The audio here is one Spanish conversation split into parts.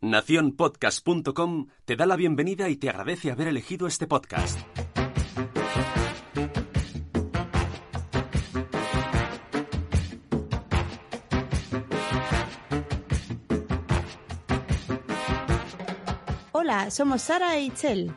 Naciónpodcast.com te da la bienvenida y te agradece haber elegido este podcast. Hola, somos Sara e Itzel.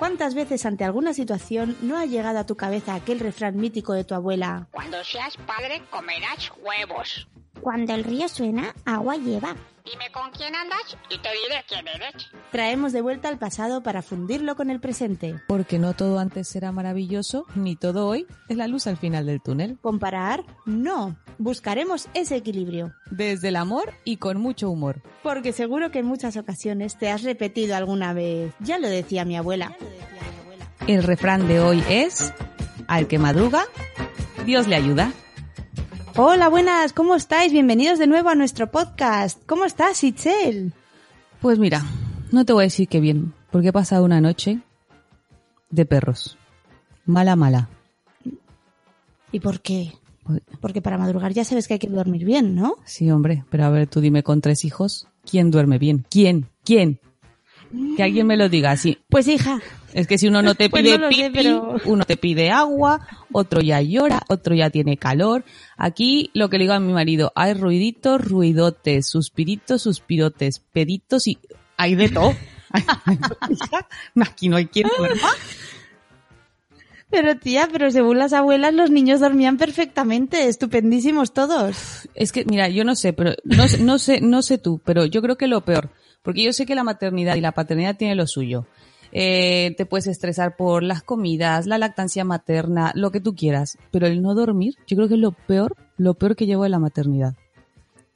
¿Cuántas veces ante alguna situación no ha llegado a tu cabeza aquel refrán mítico de tu abuela? Cuando seas padre comerás huevos. Cuando el río suena, agua lleva. Dime con quién andas y te diré quién eres. Traemos de vuelta al pasado para fundirlo con el presente. Porque no todo antes era maravilloso, ni todo hoy es la luz al final del túnel. ¿Comparar? No. Buscaremos ese equilibrio. Desde el amor y con mucho humor. Porque seguro que en muchas ocasiones te has repetido alguna vez. Ya lo decía mi abuela. El refrán de hoy es, al que madruga, Dios le ayuda. Hola, buenas, ¿cómo estáis? Bienvenidos de nuevo a nuestro podcast. ¿Cómo estás, Itzel? Pues mira, no te voy a decir que bien, porque he pasado una noche de perros. Mala, mala. ¿Y por qué? Pues- Porque para madrugar ya sabes que hay que dormir bien, ¿no? Sí, hombre, pero a ver, tú dime con tres hijos, ¿quién duerme bien? ¿Quién? ¿Quién? Que alguien me lo diga así. Pues hija, Es que si uno no te Pues pide no sé, pero- uno te pide agua, otro ya llora, otro ya tiene calor. Aquí lo que le digo a mi marido, hay ruiditos, ruidotes, suspiritos, suspirotes, peditos y hay de todo. Aquí no hay quien duerma. pero tía, pero según las abuelas los niños dormían perfectamente, estupendísimos todos. Es que, mira, yo no sé, pero no, no sé, no sé tú, pero yo creo que lo peor, porque yo sé que la maternidad y la paternidad tiene lo suyo. Eh, te puedes estresar por las comidas, la lactancia materna, lo que tú quieras, pero el no dormir, yo creo que es lo peor, lo peor que llevo de la maternidad.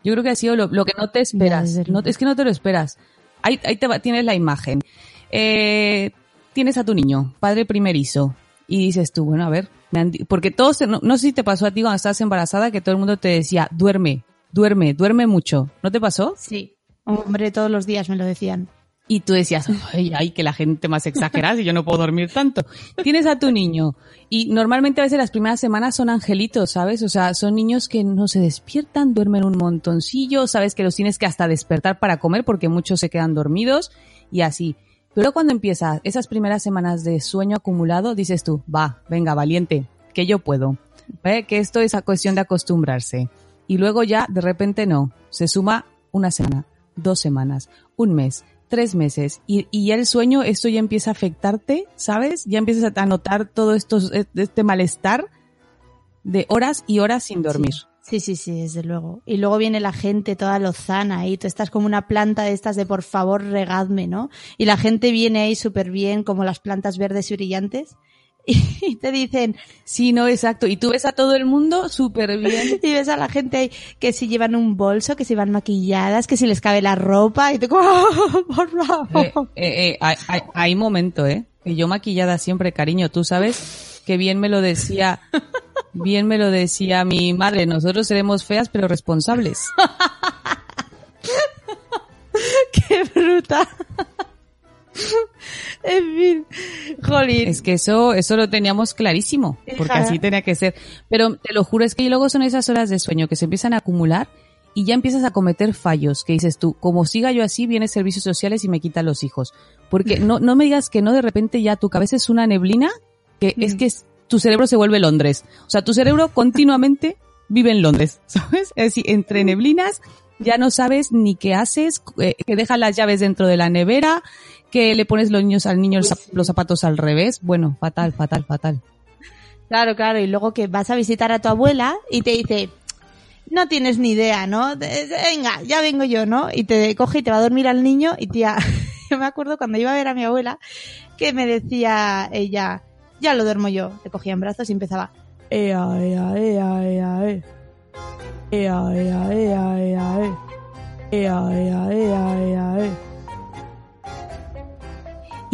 Yo creo que ha sido lo, lo que no te esperas. No, es que no te lo esperas. Ahí, ahí te va- tienes la imagen. Eh, tienes a tu niño, padre primerizo, y dices tú, bueno, a ver, me han porque todos, no, no sé si te pasó a ti cuando estabas embarazada que todo el mundo te decía, duerme, duerme, duerme mucho. ¿No te pasó? Sí. Hombre, todos los días me lo decían. Y tú decías, ay, ay, que la gente más exagerada y yo no puedo dormir tanto. Tienes a tu niño y normalmente a veces las primeras semanas son angelitos, ¿sabes? O sea, son niños que no se despiertan, duermen un montoncillo, sabes que los tienes que hasta despertar para comer porque muchos se quedan dormidos y así. Pero cuando empiezas esas primeras semanas de sueño acumulado, dices tú, va, venga, valiente, que yo puedo. ¿Ve? Que esto es a cuestión de acostumbrarse. Y luego ya, de repente no, se suma una semana, dos semanas, un mes, tres meses y, y ya el sueño, esto ya empieza a afectarte, ¿sabes? Ya empiezas a notar todo esto, este malestar de horas y horas sin dormir. Sí, sí, sí, desde luego. Y luego viene la gente toda lozana y tú estás como una planta de estas de por favor regadme, ¿no? Y la gente viene ahí súper bien, como las plantas verdes y brillantes, y te dicen, Sí, no, exacto. Y tú ves a todo el mundo súper bien. y ves a la gente ahí que si llevan un bolso, que si van maquilladas, que si les cabe la ropa, y tú como, "Oh, por favor. Eh, eh, eh, hay, hay- hay momento, ¿eh? Que yo maquillada siempre, cariño, tú sabes que bien me lo decía, bien me lo decía mi madre, nosotros seremos feas pero responsables. ¡Qué bruta! En fin, jolín. Es que eso, eso lo teníamos clarísimo, porque así tenía que ser. Pero te lo juro, es que luego son esas horas de sueño que se empiezan a acumular y ya empiezas a cometer fallos que dices tú, como siga yo así, viene servicios sociales y me quitan los hijos. Porque no, no me digas que no de repente ya tu cabeza es una neblina, que es que es- tu cerebro se vuelve Londres. O sea, tu cerebro continuamente vive en Londres, ¿sabes? Es decir, entre neblinas ya no sabes ni qué haces, eh, que dejas las llaves dentro de la nevera, que le pones los niños al niño los zapatos al revés. Bueno, fatal, fatal, fatal. Claro, claro, y luego que vas a visitar a tu abuela y te dice, no tienes ni idea, ¿no? Venga, ya vengo yo, ¿no? Y te coge y te va a dormir al niño y tía, yo me acuerdo cuando iba a ver a mi abuela que me decía ella, ya lo duermo yo. Te cogía en brazos y empezaba, ea, ea, ea, ea, ea. Ea, ea, ea, ea, ea. Ea, ea, ea, ea, ea.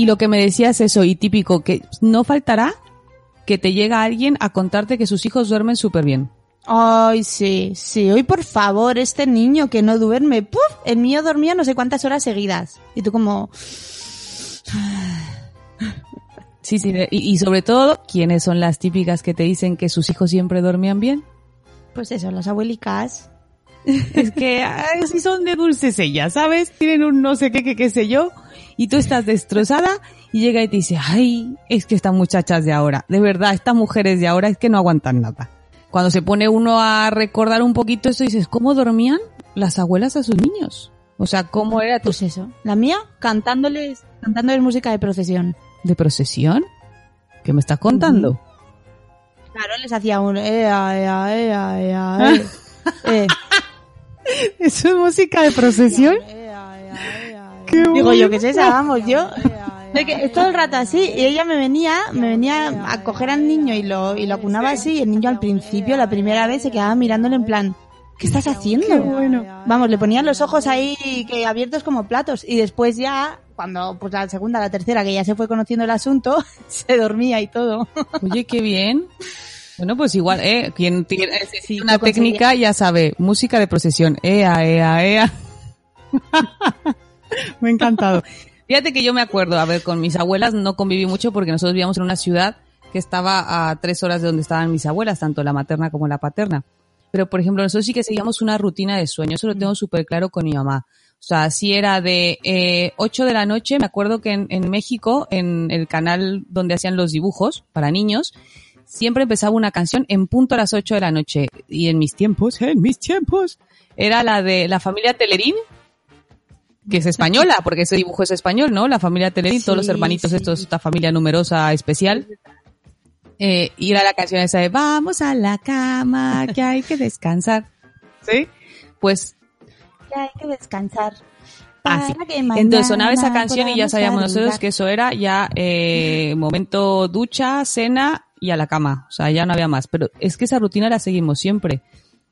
Y lo que me decías eso, y típico, que no faltará que te llega alguien a contarte que sus hijos duermen súper bien. Ay, sí, sí. Hoy, por favor, este niño que no duerme, ¡puf! El mío dormía no sé cuántas horas seguidas. Y tú como... Sí, sí, y, y sobre todo, ¿quiénes son las típicas que te dicen que sus hijos siempre dormían bien? Pues eso, las abuelicas. Es que ay, si son de dulces ellas, ¿sabes? Tienen un no sé qué, qué, qué sé yo, y tú estás destrozada y llega y te dice, ay, es que estas muchachas de ahora, de verdad, estas mujeres de ahora es que no aguantan nada. Cuando se pone uno a recordar un poquito eso, dices, ¿cómo dormían las abuelas a sus niños? O sea, ¿cómo era tu Pues eso. La mía, cantándoles, cantándoles música de procesión. de procesión? ¿Qué me estás contando? Claro, les hacía un... Ea, ea, ea, ea, eh. Eh. ¿Eso es música de procesión? Qué Digo yo, que sé esa? Vamos, yo... De que es todo el rato así, y ella me venía, me venía a coger al niño y lo, y lo acunaba así, y el niño al principio, la primera vez, se quedaba mirándole en plan, ¿qué estás haciendo? Vamos, le ponían los ojos ahí que abiertos como platos, y después ya, cuando, pues la segunda, la tercera, que ya se fue conociendo el asunto, se dormía y todo. Oye, qué bien. Bueno, pues igual, ¿eh? Quien tiene Sí, una conseguía. técnica ya sabe, música de procesión. Ea, ea, ea. me ha encantado. Fíjate que yo me acuerdo, a ver, con mis abuelas no conviví mucho porque nosotros vivíamos en una ciudad que estaba a tres horas de donde estaban mis abuelas, tanto la materna como la paterna. Pero, por ejemplo, nosotros sí que seguíamos una rutina de sueño, eso lo tengo súper claro con mi mamá. O sea, si era de eh, 8 de la noche, me acuerdo que en, en México, en el canal donde hacían los dibujos para niños, siempre empezaba una canción en punto a las 8 de la noche. Y en mis tiempos, en mis tiempos, era la de la familia Telerín, que es española, porque ese dibujo es español, ¿no? La familia Telerín, todos los hermanitos sí. estos, esta familia numerosa especial. Eh, y era la canción esa de Vamos a la cama, que hay que descansar. ¿Sí? Pues Ya hay que descansar. Así. Entonces sonaba esa canción y ya sabíamos nosotros que eso era ya eh, momento ducha, cena y a la cama. O sea, ya no había más. Pero es que esa rutina la seguimos siempre.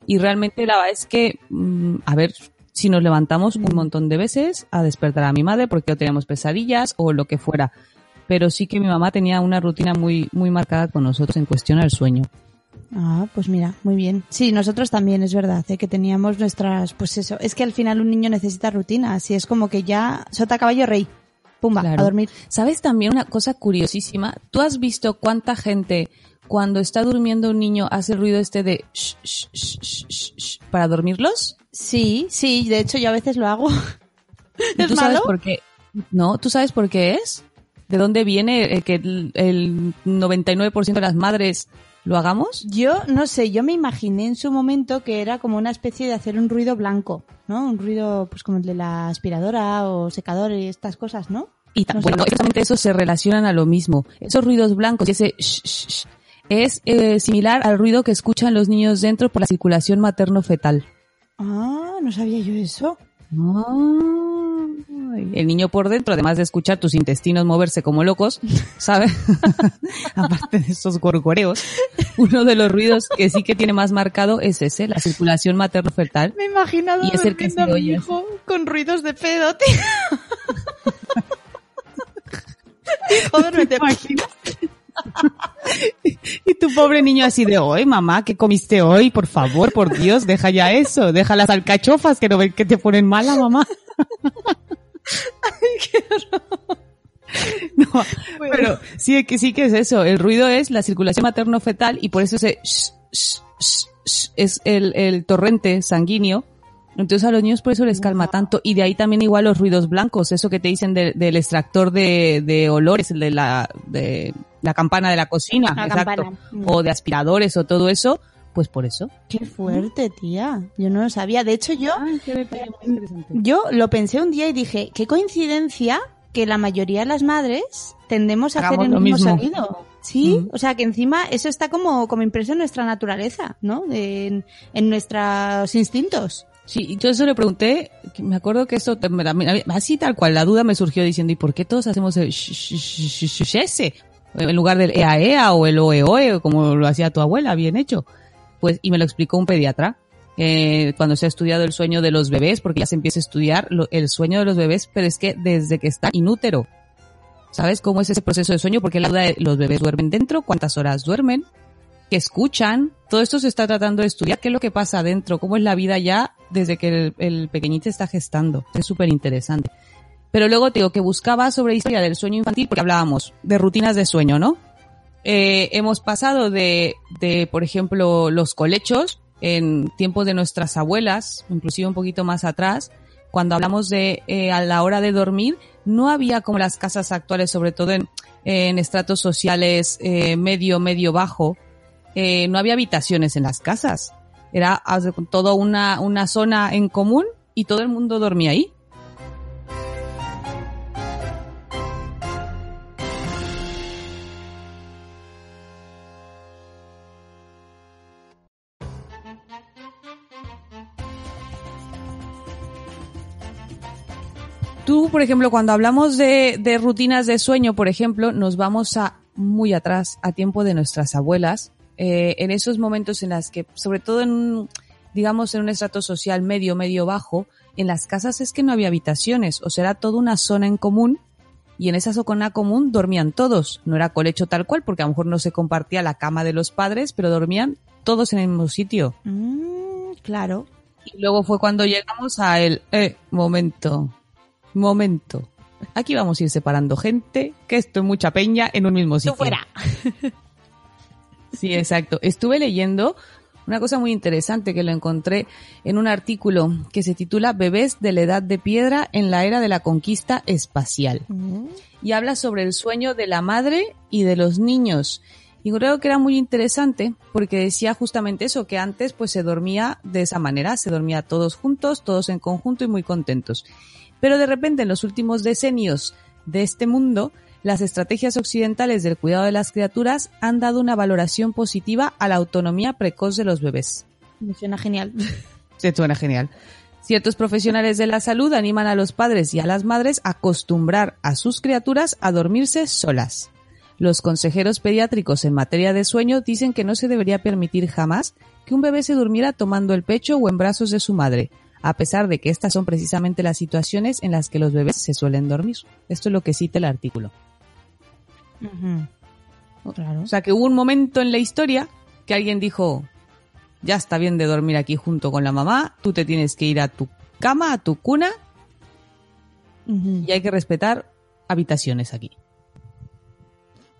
Y realmente la verdad es que, mm, a ver, si nos levantamos un montón de veces a despertar a mi madre porque teníamos pesadillas o lo que fuera. Pero sí que mi mamá tenía una rutina muy, muy marcada con nosotros en cuestión al sueño. Ah, pues mira, muy bien. Sí, nosotros también, es verdad, ¿eh? que teníamos nuestras, pues eso, es que al final un niño necesita rutina, así es como que ya sota caballo rey, pumba, Claro. a dormir. ¿Sabes también una cosa curiosísima? ¿Tú has visto cuánta gente cuando está durmiendo un niño hace el ruido este de sh, sh, sh, para dormirlos? Sí, sí, de hecho yo a veces lo hago. ¿Y ¿Es tú sabes por qué? No, ¿tú sabes por qué es? ¿De dónde viene el que el, el 99% de las madres lo hagamos? Yo no sé, yo me imaginé en su momento que era como una especie de hacer un ruido blanco, ¿no? Un ruido pues como el de la aspiradora o secador y estas cosas, ¿no? Y No bueno, exactamente eso se relacionan a lo mismo. Esos ruidos blancos y ese sh, sh, sh, es eh, similar al ruido que escuchan los niños dentro por la circulación materno-fetal. Ah, no sabía yo eso. Ay, El niño por dentro, además de escuchar tus intestinos moverse como locos, ¿sabe? Aparte de esos gorgoreos, uno de los ruidos que sí que tiene más marcado es ese, la circulación materno-fetal. Me he imaginado Y es el que se a mi hijo con ruidos de pedo, tío. Hijo, duérmete. Y tu pobre niño así de hoy, mamá, ¿qué comiste hoy? Por favor, por Dios, deja ya eso, deja las alcachofas que no ven que te ponen mala, mamá. No, pero sí que sí que es eso. El ruido es la circulación materno-fetal y por eso ese sh, sh, sh, sh es el, el torrente sanguíneo. Entonces a los niños por eso les calma tanto. Y de ahí también igual los ruidos blancos, eso que te dicen de- del extractor de, de olores, el de la, de la campana de la cocina, La exacto. campana. Mm. O de aspiradores o todo eso, pues por eso. Qué fuerte, tía. Yo no lo sabía. De hecho, yo, qué yo lo pensé un día y dije, qué coincidencia que la mayoría de las madres tendemos a Hagamos hacer el lo mismo, mismo. sonido. Sí, Mm. o sea que encima eso está como, como impreso en nuestra naturaleza, ¿no? De- en, en nuestros instintos. Sí, y yo eso le pregunté, me acuerdo que eso, así tal cual, la duda me surgió diciendo, ¿y por qué todos hacemos el sh- sh- sh- sh- sh- ese? En lugar del ea ea o el oe oe, como lo hacía tu abuela, bien hecho. Pues, y me lo explicó un pediatra, eh, cuando se ha estudiado el sueño de los bebés, porque ya se empieza a estudiar el sueño de los bebés, pero es que desde que está inútero. ¿Sabes cómo es ese proceso de sueño? Porque la duda de los bebés duermen dentro, cuántas horas duermen, qué escuchan. Todo esto se está tratando de estudiar. ¿Qué es lo que pasa adentro? ¿Cómo es la vida ya desde que el, el pequeñito está gestando? Es súper interesante. Pero luego te digo que buscaba sobre historia del sueño infantil porque hablábamos de rutinas de sueño, ¿no? Eh, hemos pasado de, de, por ejemplo, los colechos en tiempos de nuestras abuelas, inclusive un poquito más atrás, cuando hablamos de eh, a la hora de dormir, no había como las casas actuales, sobre todo en, en estratos sociales eh, medio, medio bajo, eh, no había habitaciones en las casas. Era todo una, una zona en común y todo el mundo dormía ahí. Tú, por ejemplo, cuando hablamos de, de rutinas de sueño, por ejemplo, nos vamos a muy atrás, a tiempo de nuestras abuelas, eh, en esos momentos en las que, sobre todo en, un, digamos, en un estrato social medio, medio bajo, en las casas es que no había habitaciones, o sea, era toda una zona en común y en esa zona común dormían todos. No era colecho tal cual, porque a lo mejor no se compartía la cama de los padres, pero dormían todos en el mismo sitio. Mm, claro. Y luego fue cuando llegamos a el, eh, momento, momento. Aquí vamos a ir separando gente, que esto es mucha peña en un mismo sitio. Tú fuera. Sí, exacto. Estuve leyendo una cosa muy interesante que lo encontré en un artículo que se titula Bebés de la edad de piedra en la era de la conquista espacial. Mm, Y habla sobre el sueño de la madre y de los niños. Y creo que era muy interesante porque decía justamente eso, que antes pues se dormía de esa manera, se dormía todos juntos, todos en conjunto y muy contentos. Pero de repente en los últimos decenios de este mundo, las estrategias occidentales del cuidado de las criaturas han dado una valoración positiva a la autonomía precoz de los bebés. me suena genial. Se suena genial. Ciertos profesionales de la salud animan a los padres y a las madres a acostumbrar a sus criaturas a dormirse solas. Los consejeros pediátricos en materia de sueño dicen que no se debería permitir jamás que un bebé se durmiera tomando el pecho o en brazos de su madre, a pesar de que estas son precisamente las situaciones en las que los bebés se suelen dormir. Esto es lo que cita el artículo. Claro. O sea que hubo un momento en la historia que alguien dijo, ya está bien de dormir aquí junto con la mamá, tú te tienes que ir a tu cama, a tu cuna, y hay que respetar habitaciones aquí.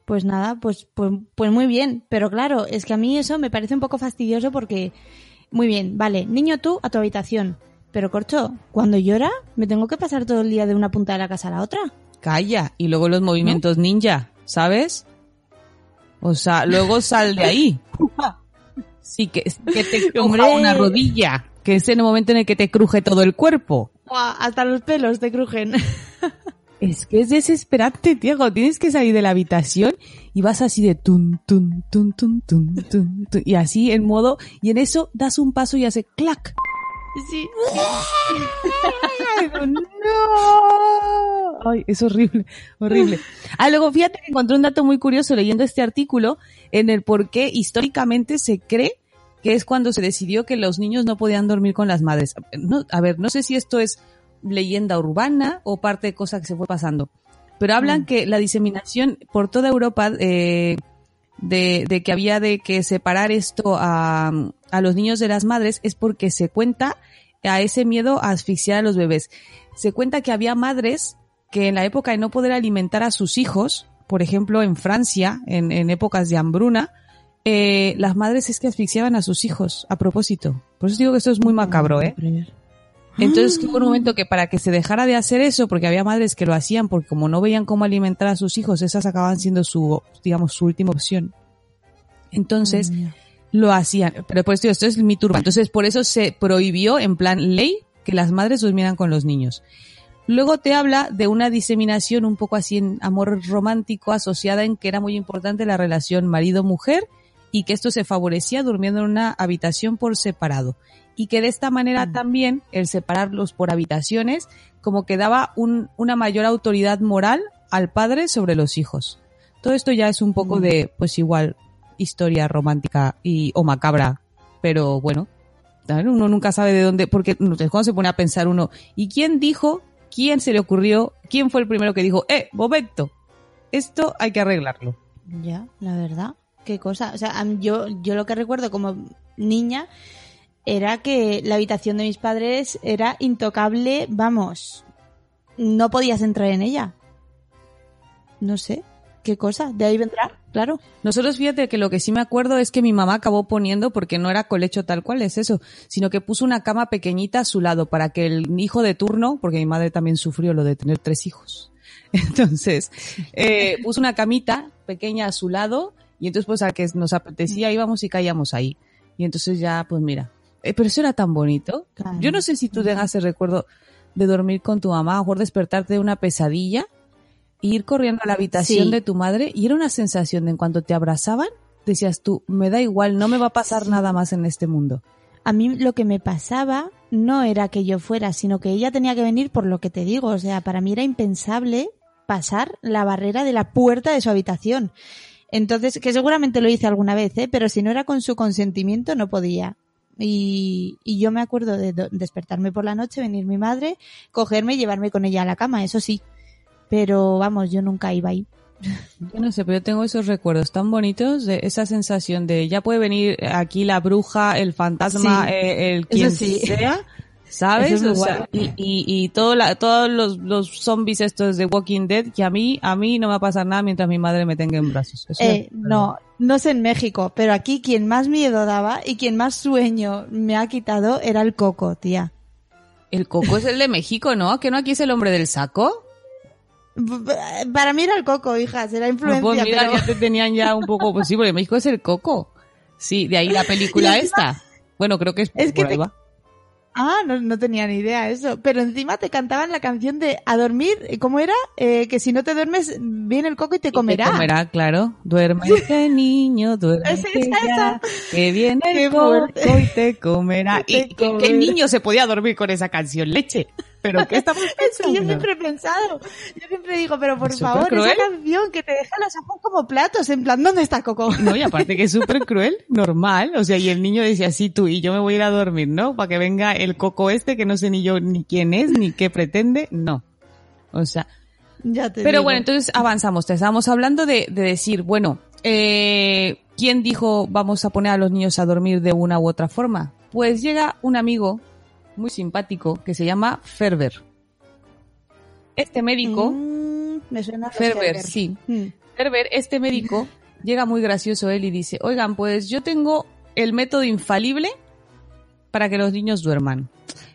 Pues nada, pues, pues, pues muy bien. Pero claro, es que a mí eso me parece un poco fastidioso porque, muy bien, vale, niño tú a tu habitación. Pero corcho, cuando llora, me tengo que pasar todo el día de una punta de la casa a la otra. Calla, y luego los movimientos ninja, ¿sabes? O sea, luego sal de ahí. Sí, que, que te Hombre. una rodilla, que es en el momento en el que te cruje todo el cuerpo. Hasta los pelos te crujen. Es que es desesperante, Diego. Tienes que salir de la habitación y vas así de tun, tun, tun, tun, tun, tun, tun, y así en modo, y en eso das un paso y hace clac. Sí. No. Ay, es horrible, horrible. Ah, luego fíjate que encontré un dato muy curioso leyendo este artículo en el por qué históricamente se cree que es cuando se decidió que los niños no podían dormir con las madres. No, a ver, no sé si esto es leyenda urbana o parte de cosa que se fue pasando, pero hablan que la diseminación por toda Europa eh, de, de que había de que separar esto a, a los niños de las madres es porque se cuenta a ese miedo a asfixiar a los bebés. Se cuenta que había madres que en la época de no poder alimentar a sus hijos, por ejemplo en Francia, en, en épocas de hambruna, eh, las madres es que asfixiaban a sus hijos a propósito. Por eso digo que esto es muy macabro, ¿eh? Entonces que hubo un momento que para que se dejara de hacer eso, porque había madres que lo hacían porque como no veían cómo alimentar a sus hijos, esas acababan siendo su, digamos, su última opción. Entonces, lo hacían. Pero pues tío, esto es mi turba. Entonces, por eso se prohibió en plan ley que las madres durmieran con los niños. Luego te habla de una diseminación un poco así en amor romántico asociada en que era muy importante la relación marido-mujer y que esto se favorecía durmiendo en una habitación por separado. Y que de esta manera Mm. también el separarlos por habitaciones como que daba un, una mayor autoridad moral al padre sobre los hijos. Todo esto ya es un poco Mm. de, pues igual, historia romántica y o macabra, pero bueno, uno nunca sabe de dónde, porque cuando se pone a pensar uno, ¿y quién dijo? ¿Quién se le ocurrió? ¿Quién fue el primero que dijo, eh, momento? esto hay que arreglarlo. Ya, la verdad. Qué cosa. O sea, yo, yo lo que recuerdo como niña era que la habitación de mis padres era intocable, vamos, no podías entrar en ella. No sé, qué cosa. De ahí vendrá, claro. Nosotros fíjate que lo que sí me acuerdo es que mi mamá acabó poniendo, porque no era colecho tal cual, es eso, sino que puso una cama pequeñita a su lado para que el hijo de turno, porque mi madre también sufrió lo de tener tres hijos. Entonces, eh, puso una camita pequeña a su lado y entonces pues al que nos apetecía íbamos y caíamos ahí. Y entonces ya, pues mira, eh, pero eso era tan bonito. Claro. Yo no sé si tú tengas el recuerdo de dormir con tu mamá, mejor despertarte de una pesadilla e ir corriendo a la habitación Sí. de tu madre y era una sensación de en cuanto te abrazaban, decías tú, me da igual, no me va a pasar nada más en este mundo. A mí lo que me pasaba no era que yo fuera, sino que ella tenía que venir por lo que te digo. O sea, para mí era impensable pasar la barrera de la puerta de su habitación. Entonces, que seguramente lo hice alguna vez, ¿eh? pero si no era con su consentimiento no podía. Y, y yo me acuerdo de despertarme por la noche, venir mi madre, cogerme y llevarme con ella a la cama, eso sí. Pero vamos, yo nunca iba ahí. Yo no sé, pero yo tengo esos recuerdos tan bonitos de esa sensación de ya puede venir aquí la bruja, el fantasma, Sí, eh, el eso quien sí. sea, ¿sabes? Es O sea, y, y, y todo la- todos los, los zombies estos de Walking Dead, que a mí, a mí no me va a pasar nada mientras mi madre me tenga en brazos. Eh, es- no, no sé en México, pero aquí quien más miedo daba y quien más sueño me ha quitado era el coco, tía. El coco es el de México, ¿no? ¿Que no aquí es el hombre del saco? Para mí era el coco, hija, será No, influencia, pues mira, pero... ya te tenían ya un poco, pues sí, porque México es el coco. Sí, de ahí la película esta. Bueno, creo que es, Es que por ahí te- va. Ah, no, no tenía ni idea eso. Pero encima te cantaban la canción de a dormir, ¿cómo era? Eh, que si no te duermes, viene el coco y te Y comerá. Te comerá, claro. Duérmete, niño, duérmete Es esa, ya, esa. que viene el coco y te comerá. ¿Y qué- qué niño se podía dormir con esa canción? Leche. ¿Pero qué estamos Es que yo pensando? siempre he pensado, yo siempre digo, pero por Es favor, cruel. esa canción que te deja los ojos como platos, en plan, ¿dónde está Coco? No, y aparte que es súper cruel, normal. O sea, y el niño decía así, tú y yo me voy a ir a dormir, ¿no? Para que venga el coco este que no sé ni yo ni quién es, ni qué pretende. No. O sea, Ya te Pero digo. bueno, entonces avanzamos. Te estábamos hablando de, de decir, bueno, eh, ¿quién dijo vamos a poner a los niños a dormir de una u otra forma? Pues llega un amigo muy simpático que se llama Ferber. Este médico, Mm, me suena Ferber, Ferber. sí. Mm. Ferber, este médico, llega muy gracioso él y dice, oigan, pues yo tengo el método infalible para que los niños duerman.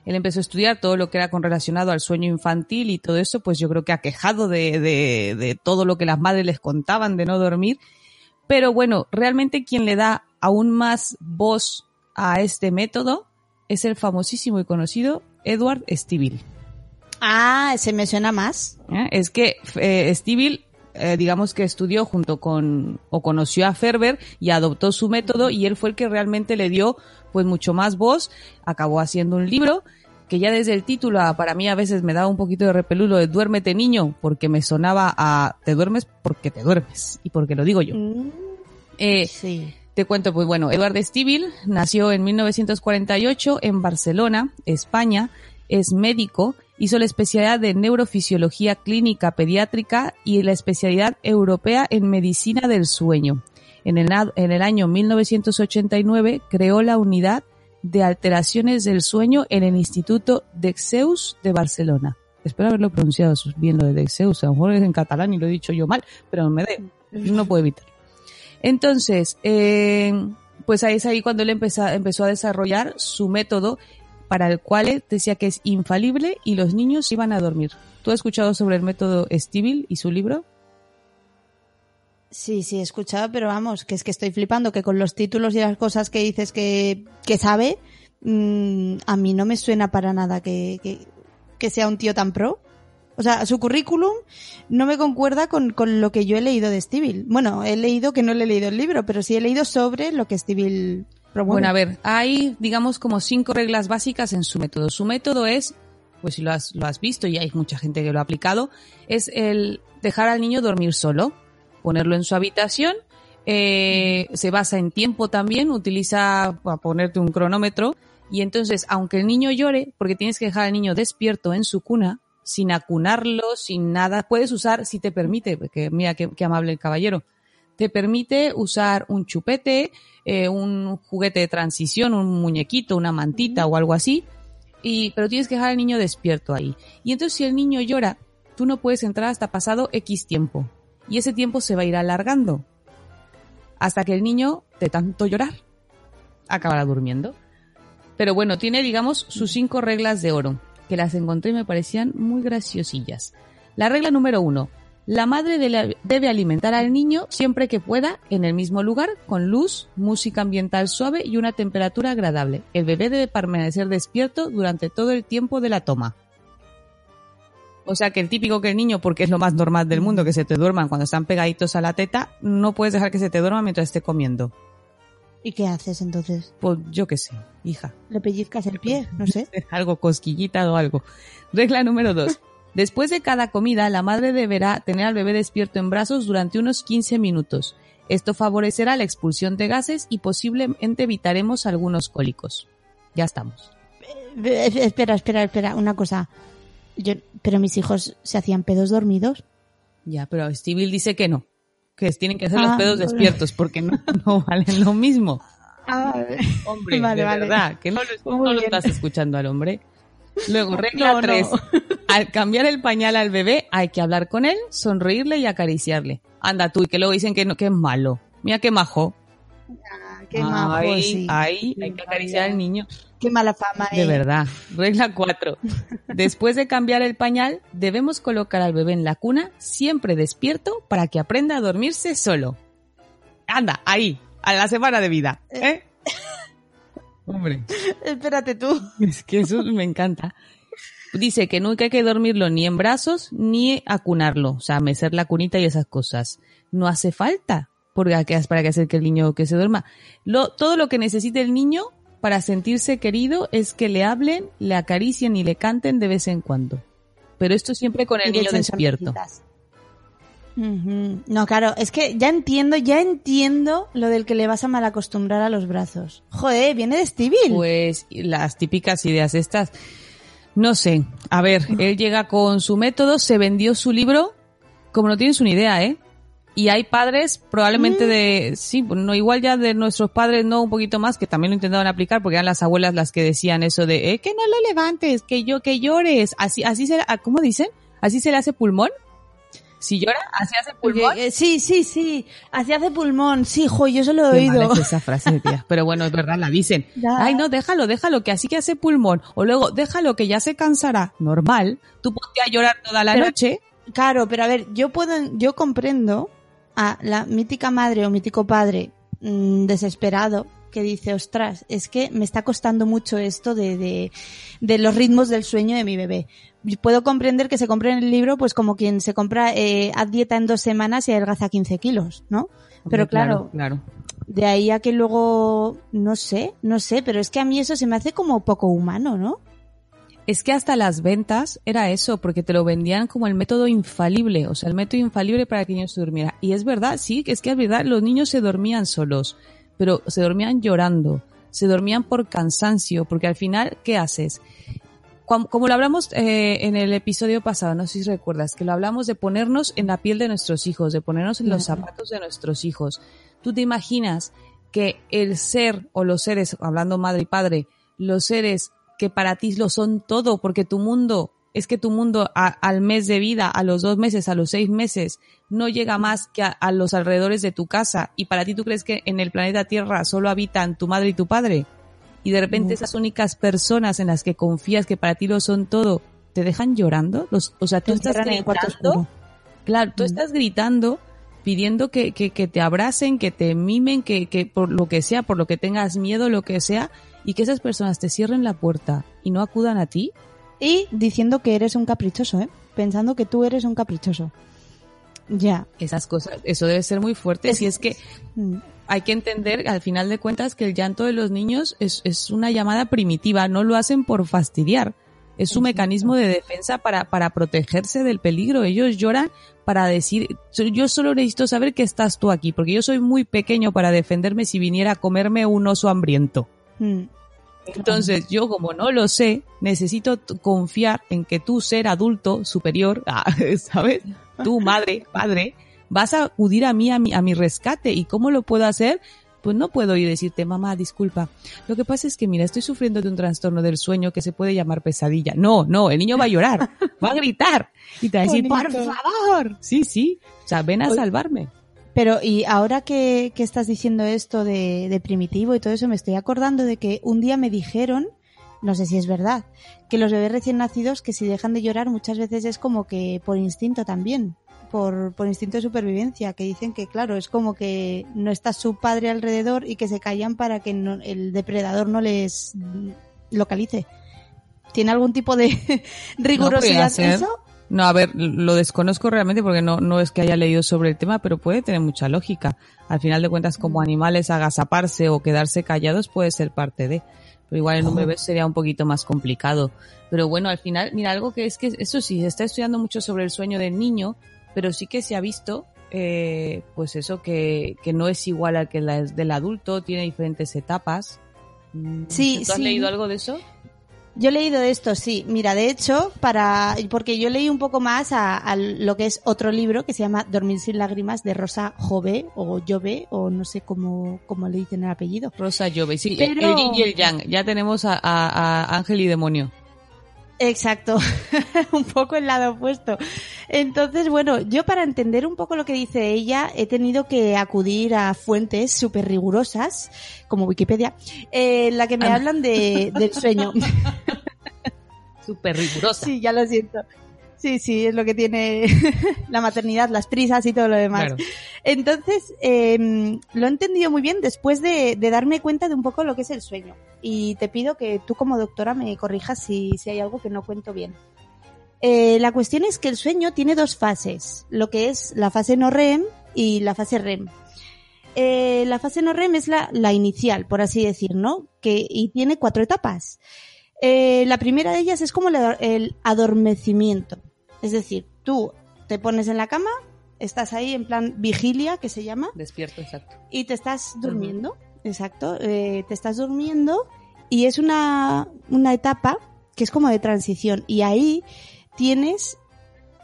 Él empezó a estudiar todo lo que era con relacionado al sueño infantil y todo eso, pues yo creo que ha quejado de, de, de todo lo que las madres les contaban de no dormir. Pero bueno, realmente quien le da aún más voz a este método es el famosísimo y conocido Edward Stiville. Ah, ese me suena más. ¿eh? Es que eh, eh, digamos que estudió junto con, o conoció a Ferber y adoptó su método y él fue el que realmente le dio pues mucho más voz, acabó haciendo un libro que ya desde el título ah, para mí a veces me daba un poquito de repeludo de duérmete niño porque me sonaba a te duermes porque te duermes y porque lo digo yo. Mm, Eh, sí. Te cuento, pues bueno, Eduard Stiville nació en 1948 en Barcelona, España, es médico, hizo la especialidad de neurofisiología clínica pediátrica y la especialidad europea en medicina del sueño. En el, en el año 1989 creó la unidad de alteraciones del sueño en el Instituto Dexeus de Barcelona. Espero haberlo pronunciado bien lo de Dexeus, a lo mejor es en catalán y lo he dicho yo mal, pero me de, no puedo evitar. Entonces, eh, pues ahí es ahí cuando él empezó, a desarrollar su método para el cual decía que es infalible y los niños iban a dormir. ¿Tú has escuchado sobre el método Stiville y su libro? Sí, sí, he escuchado, pero vamos, que es que estoy flipando, que con los títulos y las cosas que dices que, que sabe, mm, a mí no me suena para nada que, que sea un tío tan pro. O sea, su currículum no me concuerda con, con lo que yo he leído de Stiville. Bueno, he leído que no le he leído el libro, pero sí he leído sobre lo que Stiville promueve. Bueno, a ver, hay, digamos, como cinco reglas básicas en su método. Su método es, pues si lo has, lo has visto y hay mucha gente que lo ha aplicado, es el dejar al niño dormir solo, ponerlo en su habitación, eh, se basa en tiempo también, utiliza para ponerte un cronómetro y entonces, aunque el niño llore, porque tienes que dejar al niño despierto en su cuna, sin acunarlo, sin nada. Puedes usar, si te permite, porque mira qué, qué amable el caballero, te permite usar un chupete, eh, un juguete de transición, un muñequito, una mantita o algo así, y, pero tienes que dejar al niño despierto ahí. Y entonces si el niño llora, tú no puedes entrar hasta pasado X tiempo. Y ese tiempo se va a ir alargando. Hasta que el niño, de tanto llorar, acabará durmiendo. Pero bueno, tiene, digamos, sus cinco reglas de oro, que las encontré y me parecían muy graciosillas. La regla número uno. La madre de la- debe alimentar al niño siempre que pueda en el mismo lugar, con luz, música ambiental suave y una temperatura agradable. El bebé debe permanecer despierto durante todo el tiempo de la toma. O sea que el típico que el niño, porque es lo más normal del mundo, que se te duerman cuando están pegaditos a la teta, no puedes dejar que se te duerma mientras esté comiendo. ¿Y qué haces entonces? Pues yo qué sé, hija. ¿Le pellizcas el pie? No sé. algo cosquillita o algo. Regla número dos. Después de cada comida, la madre deberá tener al bebé despierto en brazos durante unos 15 minutos. Esto favorecerá la expulsión de gases y posiblemente evitaremos algunos cólicos. Ya estamos. Eh, Espera, espera, espera, una cosa. Yo, pero mis hijos se hacían pedos dormidos. Ya, pero Stevie dice que no. Que tienen que hacer Ah, los pedos vale. despiertos porque no, no valen lo mismo. Hombre, Vale, de vale. verdad, que no, lo- no estás escuchando al hombre. Luego, regla No, no. 3. Al cambiar el pañal al bebé, hay que hablar con él, sonreírle y acariciarle. Anda tú, y que luego dicen que no, que es malo. Mira qué majo. Qué majo, Ay, sí. ay, hay que acariciar al niño. Qué mala fama, De eh. verdad. Regla 4. Después de cambiar el pañal, debemos colocar al bebé en la cuna, siempre despierto, para que aprenda a dormirse solo. Anda, ahí, a la semana de vida. ¿eh? Hombre. Espérate tú. Es que eso me encanta. Dice que nunca hay que dormirlo ni en brazos ni acunarlo, o sea, mecer la cunita y esas cosas. No hace falta, porque que- para que hacer que el niño que se duerma. Lo, todo lo que necesita el niño para sentirse querido es que le hablen, le acaricien y le canten de vez en cuando. Pero esto siempre con el niño despierto. No, claro, es que ya entiendo, ya entiendo lo del que le vas a malacostumbrar a los brazos. Joder, viene de Stevie. Pues las típicas ideas estas. No sé. A ver, él llega con su método, se vendió su libro, como no tienes una idea, ¿eh? Y hay padres, probablemente de, sí, no igual ya de nuestros padres, no un poquito más, que también lo intentaban aplicar, porque eran las abuelas las que decían eso de, eh, que no lo levantes, que yo, que llores. Así, así se, ah, ¿cómo dicen? Así se le hace pulmón. Si llora, así hace pulmón. Eh, sí, sí, sí. Hacia hace pulmón. Sí, jo, yo se lo he Qué oído. es esa frase, tía. Pero bueno, es verdad, la dicen. Ya. Ay, no, déjalo, déjalo, que así que hace pulmón. O luego, déjalo, que ya se cansará. Normal. Tú ponte a llorar toda la Pero- noche. Claro, pero a ver, yo puedo, yo comprendo a la mítica madre o mítico padre mm, desesperado que dice, ostras, es que me está costando mucho esto de, de, de los ritmos del sueño de mi bebé. Puedo comprender que se compre el libro pues como quien se compra eh, haz dieta en dos semanas y adelgaza 15 kilos, ¿no? Pero claro, Claro. de ahí a que luego, no sé, no sé, pero es que a mí eso se me hace como poco humano, ¿no? Es que hasta las ventas era eso, porque te lo vendían como el método infalible, o sea, el método infalible para que el niño se durmiera. Y es verdad, sí, es que es verdad, los niños se dormían solos, pero se dormían llorando, se dormían por cansancio, porque al final, ¿qué haces? Como lo hablamos eh, en el episodio pasado, no sé si recuerdas, que lo hablamos de ponernos en la piel de nuestros hijos, de ponernos en los zapatos de nuestros hijos. ¿Tú te imaginas que el ser o los seres, hablando madre y padre, los seres que para ti lo son todo, porque tu mundo, es que tu mundo a- al mes de vida, a los dos meses, a los seis meses, no llega más que a, a los alrededores de tu casa. Y para ti tú crees que en el planeta Tierra solo habitan tu madre y tu padre y de repente No. esas únicas personas en las que confías que para ti lo son todo, te dejan llorando, Los- o sea, tú estás gritando, claro, tú Mm. estás gritando pidiendo que, que, que te abracen, que te mimen, que, que por lo que sea, por lo que tengas miedo, lo que sea, y que esas personas te cierren la puerta y no acudan a ti, Y diciendo que eres un caprichoso, ¿eh? Pensando que tú eres un caprichoso. Ya. esas cosas, eso debe ser muy fuerte. Es- si es que Mm. hay que entender, al final de cuentas, que el llanto de los niños es, es una llamada primitiva, no lo hacen por fastidiar. Es su mecanismo de defensa para, para protegerse del peligro. Ellos lloran para decir, "So- yo solo necesito saber que estás tú aquí, porque yo soy muy pequeño para defenderme si viniera a comerme un oso hambriento. Mm. Entonces, yo como no lo sé, necesito confiar en que tú, ser adulto superior, ah, ¿sabes? Tu madre, padre, vas a acudir a mí, a mi, a mi rescate. ¿Y cómo lo puedo hacer? Pues no puedo ir decirte, mamá, disculpa. Lo que pasa es que, mira, estoy sufriendo de un trastorno del sueño que se puede llamar pesadilla. No, no, el niño va a llorar, va a gritar y te va a decir, por favor. Sí, sí. O sea, ven a salvarme. Pero, y ahora que, que estás diciendo esto de, de primitivo y todo eso, me estoy acordando de que un día me dijeron, no sé si es verdad, que los bebés recién nacidos que si dejan de llorar muchas veces es como que por instinto también, por, por instinto de supervivencia, que dicen que claro, es como que no está su padre alrededor y que se callan para que no- el depredador no les localice. ¿Tiene algún tipo de rigurosidad eso? No, a ver, lo desconozco realmente porque no, no es que haya leído sobre el tema, pero puede tener mucha lógica. Al final de cuentas, como animales, agazaparse o quedarse callados puede ser parte de. Pero igual en un bebé sería un poquito más complicado. Pero bueno, al final, mira, algo que es que, eso sí, se está estudiando mucho sobre el sueño del niño, pero sí que se ha visto, eh, pues eso, que, que no es igual al que la del adulto, tiene diferentes etapas. Mm, Sí, ¿Tú has sí. leído algo de eso? Yo he leído de esto, sí. Mira, de hecho, para porque yo leí un poco más a, a lo que es otro libro que se llama Dormir sin lágrimas de Rosa Jove o Jove o no sé cómo, cómo le dicen el apellido. Rosa Jove, sí, Pero- el yin y el yang. Ya tenemos a, a- a Ángel y Demonio. Exacto, un poco el lado opuesto. Entonces, bueno, yo para entender un poco lo que dice ella he tenido que acudir a fuentes súper rigurosas, como Wikipedia, eh, en la que me hablan de, del sueño. Súper rigurosa. Sí, ya lo siento. Sí, sí, es lo que tiene la maternidad, las prisas y todo lo demás. Claro. Entonces, eh, lo he entendido muy bien después de, de darme cuenta de un poco lo que es el sueño. Y te pido que tú como doctora me corrijas si, si hay algo que no cuento bien. Eh, la cuestión es que el sueño tiene dos fases, lo que es la fase no REM y la fase REM. Eh, la fase no REM es la, la inicial, por así decir, ¿no? Que, y tiene cuatro etapas. Eh, la primera de ellas es como el, ador- el adormecimiento. Es decir, tú te pones en la cama, estás ahí en plan vigilia, que se llama, Despierto, exacto. y te estás durmiendo. Exacto, eh, te estás durmiendo y es una, una etapa que es como de transición. Y ahí tienes,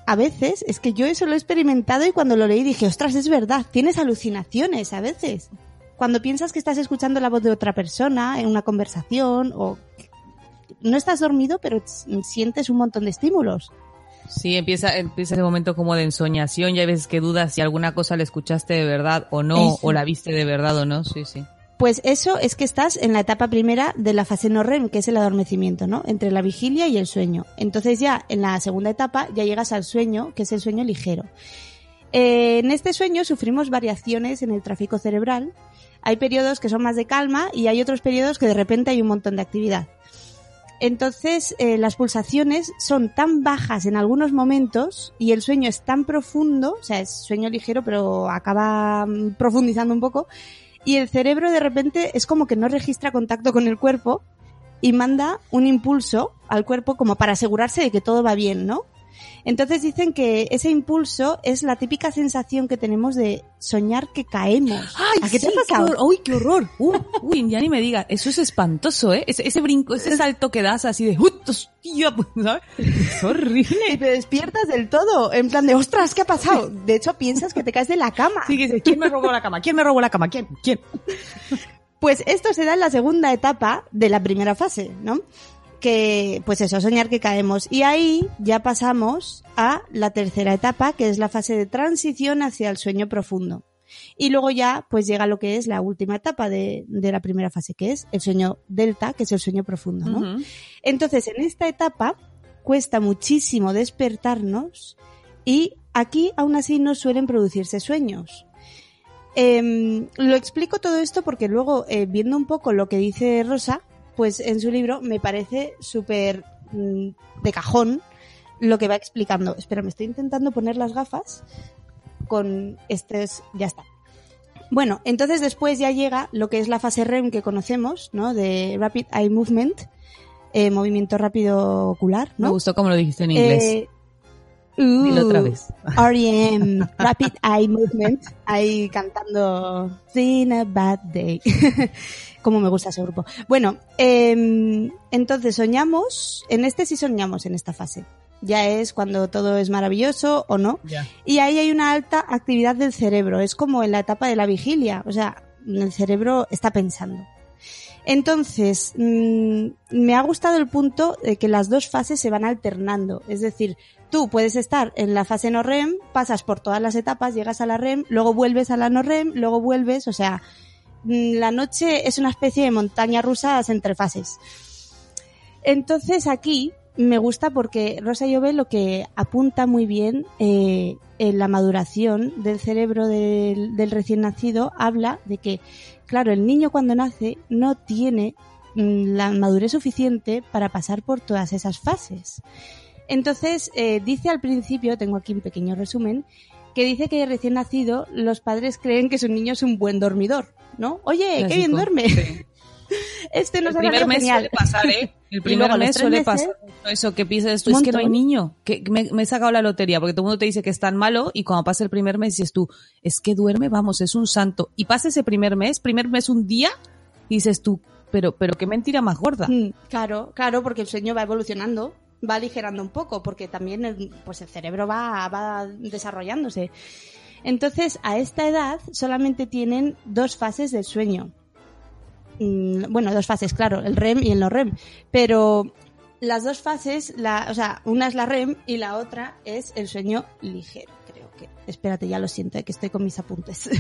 a veces, es que yo eso lo he experimentado y cuando lo leí dije, ostras, es verdad, tienes alucinaciones a veces. Cuando piensas que estás escuchando la voz de otra persona en una conversación o no estás dormido, pero sientes un montón de estímulos. Sí, empieza, empieza ese momento como de ensoñación y hay veces que dudas si alguna cosa la escuchaste de verdad o no, Eso. o la viste de verdad o no. Sí, sí. Pues eso es que estás en la etapa primera de la fase no REM, que es el adormecimiento, ¿no? Entre la vigilia y el sueño. Entonces ya en la segunda etapa ya llegas al sueño, que es el sueño ligero. Eh, en este sueño sufrimos variaciones en el tráfico cerebral. Hay periodos que son más de calma y hay otros periodos que de repente hay un montón de actividad. Entonces, eh, las pulsaciones son tan bajas en algunos momentos y el sueño es tan profundo, o sea, es sueño ligero, pero acaba mm, profundizando un poco, y el cerebro de repente es como que no registra contacto con el cuerpo y manda un impulso al cuerpo como para asegurarse de que todo va bien, ¿no? Entonces dicen que ese impulso es la típica sensación que tenemos de soñar que caemos. ¿A qué te ha pasado? Qué horror. ¡Uy, qué horror! Uh, uy, ya ni me diga. Eso es espantoso, ¿eh? Ese, ese brinco, ese salto que das así de... ¡Uy, hostia! ¿sabes? Es Y horrible. te despiertas del todo, en plan de, ostras, ¿qué ha pasado? De hecho, piensas que te caes de la cama. Sí, dices, ¿quién me robó la cama? ¿Quién me robó la cama? ¿Quién? ¿Quién? Pues esto se da en la segunda etapa de la primera fase, ¿no? Que, pues eso, soñar que caemos. Y ahí ya pasamos a la tercera etapa, que es la fase de transición hacia el sueño profundo. Y luego ya, pues llega lo que es la última etapa de, de la primera fase, que es el sueño delta, que es el sueño profundo, ¿no? Entonces, en esta etapa cuesta muchísimo despertarnos y aquí aún así no suelen producirse sueños. Em, lo explico todo esto porque luego, eh, viendo un poco lo que dice Rosa, pues en su libro me parece súper mm, de cajón lo que va explicando. Espera, me estoy intentando poner las gafas con estos, ya está. Bueno, entonces después ya llega lo que es la fase REM que conocemos, ¿no? De Rapid Eye Movement, eh, movimiento rápido ocular, Me ¿no? gustó como lo dijiste en inglés. Eh, Dilo otra vez. R.E.M. Rapid Eye Movement, ahí cantando In a Bad Day. Como me gusta ese grupo. Bueno, em, entonces soñamos, en este sí soñamos en esta fase. Ya es cuando todo es maravilloso o no. Y ahí hay una alta actividad del cerebro. Es como en la etapa de la vigilia. O sea, el cerebro está pensando. Entonces, mm, me ha gustado el punto de que las dos fases se van alternando. Es decir, tú puedes estar en la fase no REM, pasas por todas las etapas, llegas a la REM, luego vuelves a la no REM, luego vuelves, o sea, mm, la noche es una especie de montaña rusa entre fases. Entonces aquí me gusta porque Rosa Llove lo que apunta muy bien eh, en la maduración del cerebro del, del recién nacido habla de que, claro, el niño cuando nace no tiene mm, la madurez suficiente para pasar por todas esas fases. Entonces, eh, dice al principio, tengo aquí un pequeño resumen, que dice que recién nacido los padres creen que su niño es un buen dormidor, ¿no? Oye, qué bien duerme. Sí. Este nos el primer mes genial. suele pasar, ¿eh? El primer mes suele pasar eso que piensas tú, es que no hay niño, que me, me he sacado la lotería, porque todo el mundo te dice que es tan malo y cuando pasa el primer mes dices tú, es que duerme, vamos, es un santo. Y pasa ese primer mes, primer mes un día, y dices tú, pero, pero qué mentira más gorda. Mm, Claro, claro, porque el sueño va evolucionando, va aligerando un poco, porque también el, pues el cerebro va, va desarrollándose. Entonces, a esta edad solamente tienen dos fases del sueño. Mm, Bueno, dos fases, claro, el REM y el no REM. Pero las dos fases, la, o sea, una es la REM y la otra es el sueño ligero, creo que. Espérate, ya lo siento, eh, que estoy con mis apuntes.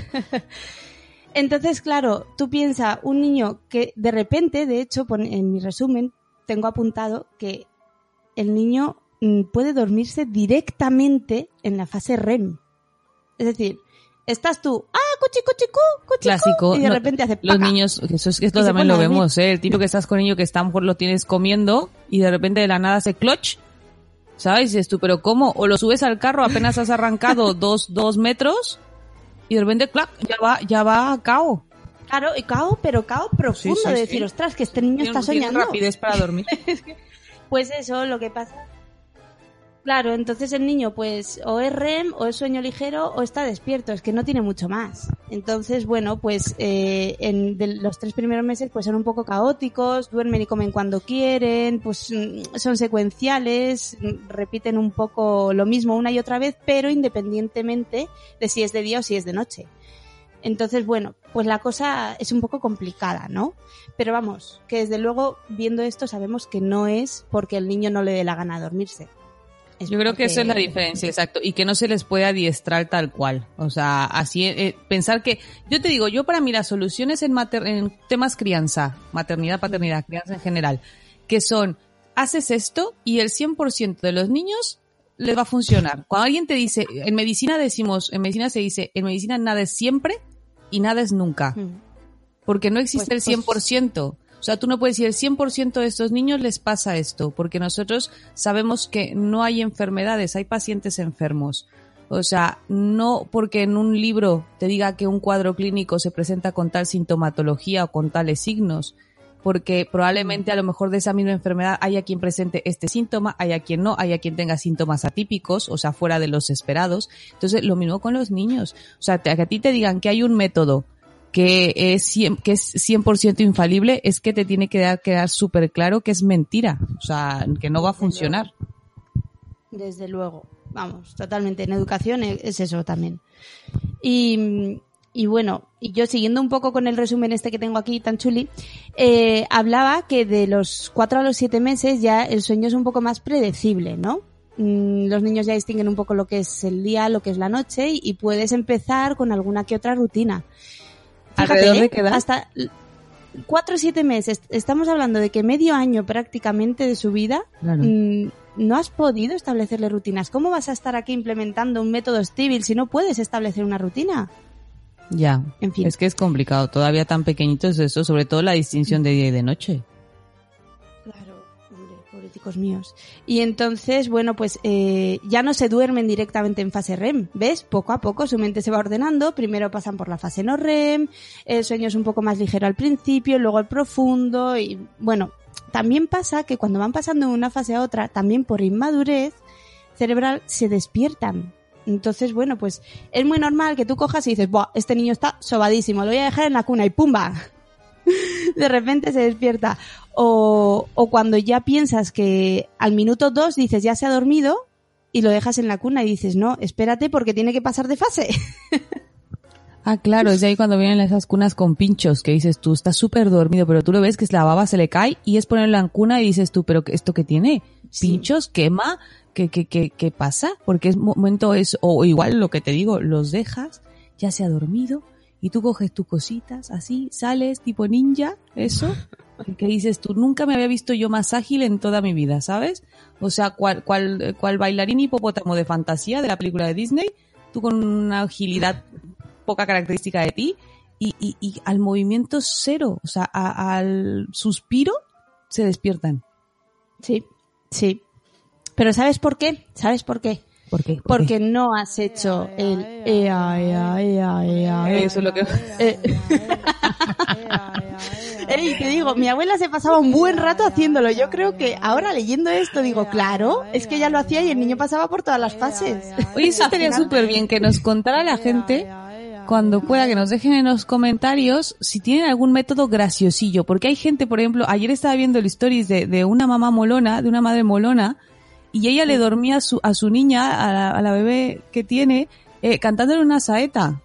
Entonces, claro, tú piensas, un niño que de repente, de hecho, en mi resumen, tengo apuntado que el niño mm, puede dormirse directamente en la fase REM. Es decir, estás tú, ah, cuchi, cuchi, cu, cuchi, cu", Clásico. y de No, repente hace Los paca. niños, eso es que esto también lo vemos, ¿eh? El tipo que estás con niño que está, a lo mejor lo tienes comiendo y de repente de la nada se clutch, ¿sabes? Dices tú, pero ¿cómo? O lo subes al carro, apenas has arrancado dos, dos metros y de repente, clac, ya va, ya va a cao. Claro, y cao, pero cao profundo, Sí, sí, de sí. decir, ostras, que este niño está soñando. rapidez para dormir. Pues eso, lo que pasa. Claro, entonces el niño, pues, o es REM, o es sueño ligero, o está despierto, es que no tiene mucho más. Entonces, bueno, pues, eh, en de los tres primeros meses, pues son un poco caóticos, duermen y comen cuando quieren, pues mm, son secuenciales, mm, repiten un poco lo mismo una y otra vez, pero independientemente de si es de día o si es de noche. Entonces, bueno, pues la cosa es un poco complicada, ¿no? Pero vamos, que desde luego, viendo esto, sabemos que no es porque el niño no le dé la gana de dormirse. Yo creo que eso es la diferencia, exacto, y que no se les puede adiestrar tal cual. O sea, así eh, pensar que, yo te digo, yo para mí las soluciones en, mater- en temas crianza, maternidad, paternidad, crianza en general, que son, haces esto y el 100% de los niños les va a funcionar. Cuando alguien te dice, en medicina decimos, en medicina se dice, en medicina nada es siempre y nada es nunca. Porque no existe Pues- el 100%. O sea, tú no puedes decir el 100% de estos niños les pasa esto, porque nosotros sabemos que no hay enfermedades, hay pacientes enfermos. O sea, no porque en un libro te diga que un cuadro clínico se presenta con tal sintomatología o con tales signos, porque probablemente a lo mejor de esa misma enfermedad haya quien presente este síntoma, haya quien no, haya quien tenga síntomas atípicos, o sea, fuera de los esperados. Entonces, lo mismo con los niños. O sea, que a ti te digan que hay un método que es 100, que es 100% infalible, es que te tiene que dar, quedar súper claro que es mentira. O sea, que no va a funcionar. Desde luego, vamos, totalmente. En educación e- es eso también. Y, y bueno, y yo siguiendo un poco con el resumen este que tengo aquí tan chuli, eh, hablaba que de los cuatro a los siete meses ya el sueño es un poco más predecible, ¿no? Mm, Los niños ya distinguen un poco lo que es el día, lo que es la noche y, y puedes empezar con alguna que otra rutina. Fíjate, ¿Alrededor ¿eh? de qué edad? Hasta cuatro o siete meses. Estamos hablando de que medio año prácticamente de su vida Claro. mm, no has podido establecerle rutinas. ¿Cómo vas a estar aquí implementando un método Stibble si no puedes establecer una rutina? Ya. En fin. Es que es complicado. Todavía tan pequeñitos eso, sobre todo la distinción de día y de noche. Y entonces, bueno, pues eh, ya no se duermen directamente en fase REM, ¿ves? Poco a poco su mente se va ordenando, primero pasan por la fase no REM, el sueño es un poco más ligero al principio, luego el profundo y bueno, también pasa que cuando van pasando de una fase a otra, también por inmadurez, cerebral se despiertan. Entonces, bueno, pues es muy normal que tú cojas y dices, Buah, este niño está sobadísimo, lo voy a dejar en la cuna y ¡pumba! De repente se despierta. O, o cuando ya piensas que al minuto dos dices, ya se ha dormido, y lo dejas en la cuna y dices, no, espérate porque tiene que pasar de fase. Ah, claro, es de ahí cuando vienen esas cunas con pinchos, que dices tú, está súper dormido, pero tú lo ves que la baba se le cae y es ponerlo en cuna y dices tú, pero ¿esto qué tiene? ¿Pinchos? ¿Quema? ¿Qué, qué, qué, qué pasa? Porque es momento es, o igual lo que te digo, los dejas, ya se ha dormido, y tú coges tus cositas, así, sales tipo ninja, eso, que dices tú, nunca me había visto yo más ágil en toda mi vida, ¿sabes? O sea, cual, cual, cual bailarín hipopótamo de fantasía de la película de Disney, tú con una agilidad poca característica de ti, y, y, y al movimiento cero, o sea, a- al suspiro, se despiertan. Sí, sí. Pero ¿sabes por qué? ¿Sabes por qué? ¿Por qué? ¿Por Porque qué? no has hecho el ea, ea, ea, ea. Eso es lo que... Eh, Ey, te digo, mi abuela se pasaba un buen rato haciéndolo. Yo creo que ahora leyendo esto digo, claro, es que ella lo hacía y el niño pasaba por todas las fases. Oye, eso estaría súper bien que nos contara la gente cuando pueda que nos dejen en los comentarios si tienen algún método graciosillo, porque hay gente, por ejemplo, ayer estaba viendo el stories de, de una mamá molona, de una madre molona, y ella le dormía a su, a su niña, a la, a la bebé que tiene, eh, cantándole una saeta.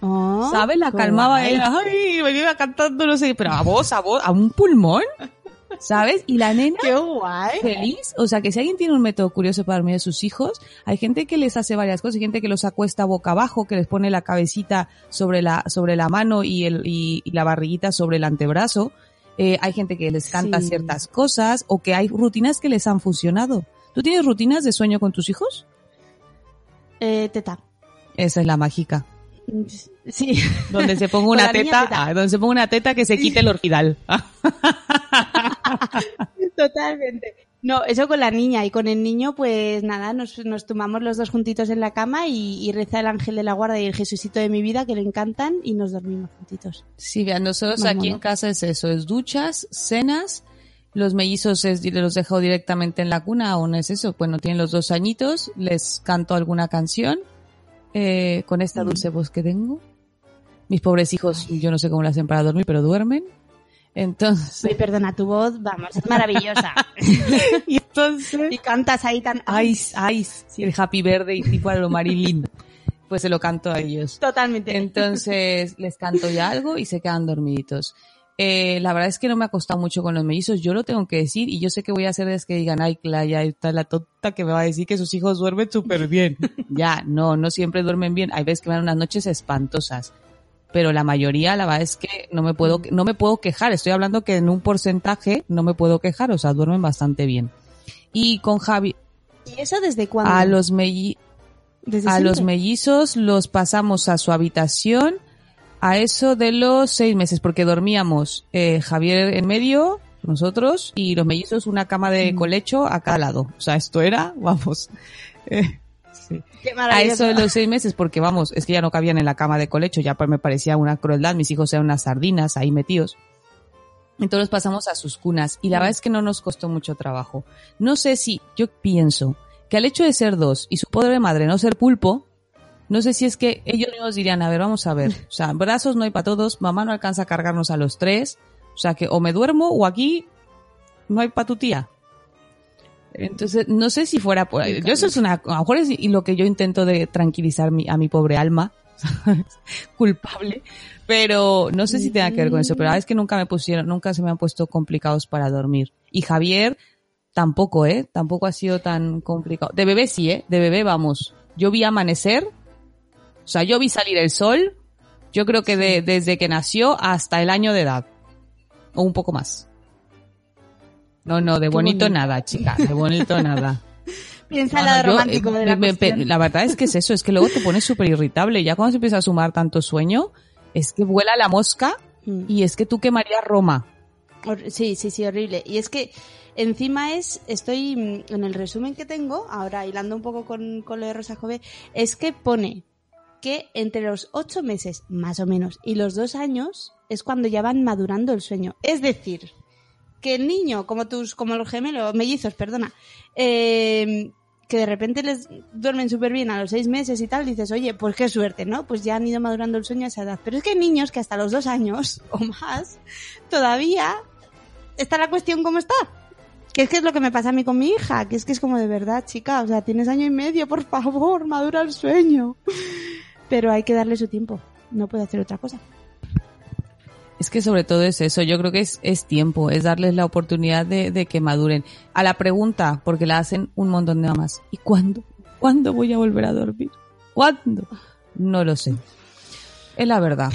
Oh, ¿Sabes? La calmaba ella. Ay, me iba cantando, no sé, pero a voz, a voz, a un pulmón. ¿Sabes? Y la nena Qué guay. feliz. O sea, que si alguien tiene un método curioso para dormir a sus hijos, hay gente que les hace varias cosas. Hay gente que los acuesta boca abajo, que les pone la cabecita sobre la, sobre la mano y, el, y, y la barriguita sobre el antebrazo. Eh, hay gente que les canta Sí. ciertas cosas o que hay rutinas que les han funcionado. ¿Tú tienes rutinas de sueño con tus hijos? Eh, teta. Esa es la mágica. Sí. Donde se ponga una teta. ah, donde se ponga una teta que se quite el orquidal. Totalmente. No, eso con la niña y con el niño, pues nada, nos, nos tumbamos los dos juntitos en la cama y, y reza el ángel de la guarda y el Jesucito de mi vida que le encantan y nos dormimos juntitos. Sí, vean, nosotros aquí en casa es eso, es duchas, cenas, los mellizos es, los dejo directamente en la cuna, aún es eso, bueno, tienen los dos añitos, les canto alguna canción, eh, con esta dulce voz que tengo. Mis pobres hijos, yo no sé cómo lo hacen para dormir, pero duermen. Entonces, Uy, perdona, tu voz, vamos, es maravillosa. y entonces, y cantas ahí tan... Ice, Ice, el Happy Verde y tipo a lo Marilyn, pues se lo canto a ellos. Totalmente. Entonces les canto ya algo y se quedan dormiditos. Eh, la verdad es que no me ha costado mucho con los mellizos, yo lo tengo que decir y yo sé que voy a hacer es que digan, ay, Cla, ya está la tonta que me va a decir que sus hijos duermen súper bien. ya, no, no siempre duermen bien. Hay veces que van unas noches espantosas. Pero la mayoría, la verdad es que no me puedo, no me puedo quejar. Estoy hablando que en un porcentaje no me puedo quejar, o sea, duermen bastante bien. Y con Javi, ¿Y eso desde cuándo? a los melli, ¿Desde a siempre? los mellizos los pasamos a su habitación a eso de los seis meses, porque dormíamos eh, Javier en medio, nosotros, y los mellizos una cama de colecho a cada lado. O sea, esto era, vamos, eh, sí. Qué a eso de los seis meses, porque vamos, es que ya no cabían en la cama de colecho, ya me parecía una crueldad, mis hijos eran unas sardinas ahí metidos. Entonces pasamos a sus cunas y la verdad es que no nos costó mucho trabajo. No sé si, yo pienso que al hecho de ser dos y su pobre madre no ser pulpo, no sé si es que ellos mismos dirían, a ver, vamos a ver, o sea, brazos no hay para todos, mamá no alcanza a cargarnos a los tres, o sea que o me duermo o aquí no hay para tu tía. Entonces, no sé si fuera por ahí. Yo eso es una, a lo mejor es y lo que yo intento de tranquilizar mi- a mi pobre alma, culpable, pero no sé si tenga que ver con eso, pero es que nunca me pusieron, nunca se me han puesto complicados para dormir. Y Javier tampoco, ¿eh? Tampoco ha sido tan complicado. De bebé sí, ¿eh? De bebé vamos. Yo vi amanecer, o sea, yo vi salir el sol, yo creo que de- desde que nació hasta el año de edad, o un poco más. No, no, de bonito, bonito. nada, chica, de bonito nada. Piensa la yo, romántico eh, de la me- la verdad es que es eso, es que luego te pones súper irritable. Ya cuando se empieza a sumar tanto sueño, es que vuela la mosca Mm. y es que tú quemarías Roma. Sí, sí, sí, horrible. Y es que encima es, estoy mm, en el resumen que tengo, ahora hilando un poco con, con lo de Rosa Jove, es que pone que entre los ocho meses, más o menos, y los dos años es cuando ya van madurando el sueño. Es decir, que el niño, como tus, como los gemelos, mellizos, perdona, eh, que de repente les duermen súper bien a los seis meses y tal, dices, oye, pues qué suerte, ¿no? Pues ya han ido madurando el sueño a esa edad. Pero es que hay niños que hasta los dos años o más todavía está la cuestión como está. Que es que es lo que me pasa a mí con mi hija, que es que es como de verdad, chica, o sea, tienes año y medio, por favor, madura el sueño. Pero hay que darle su tiempo, no puede hacer otra cosa. Es que sobre todo es eso, yo creo que es, es tiempo, es darles la oportunidad de, de que maduren. A la pregunta, porque la hacen un montón de mamás, ¿y cuándo? ¿Cuándo voy a volver a dormir? ¿Cuándo? No lo sé. Es la verdad.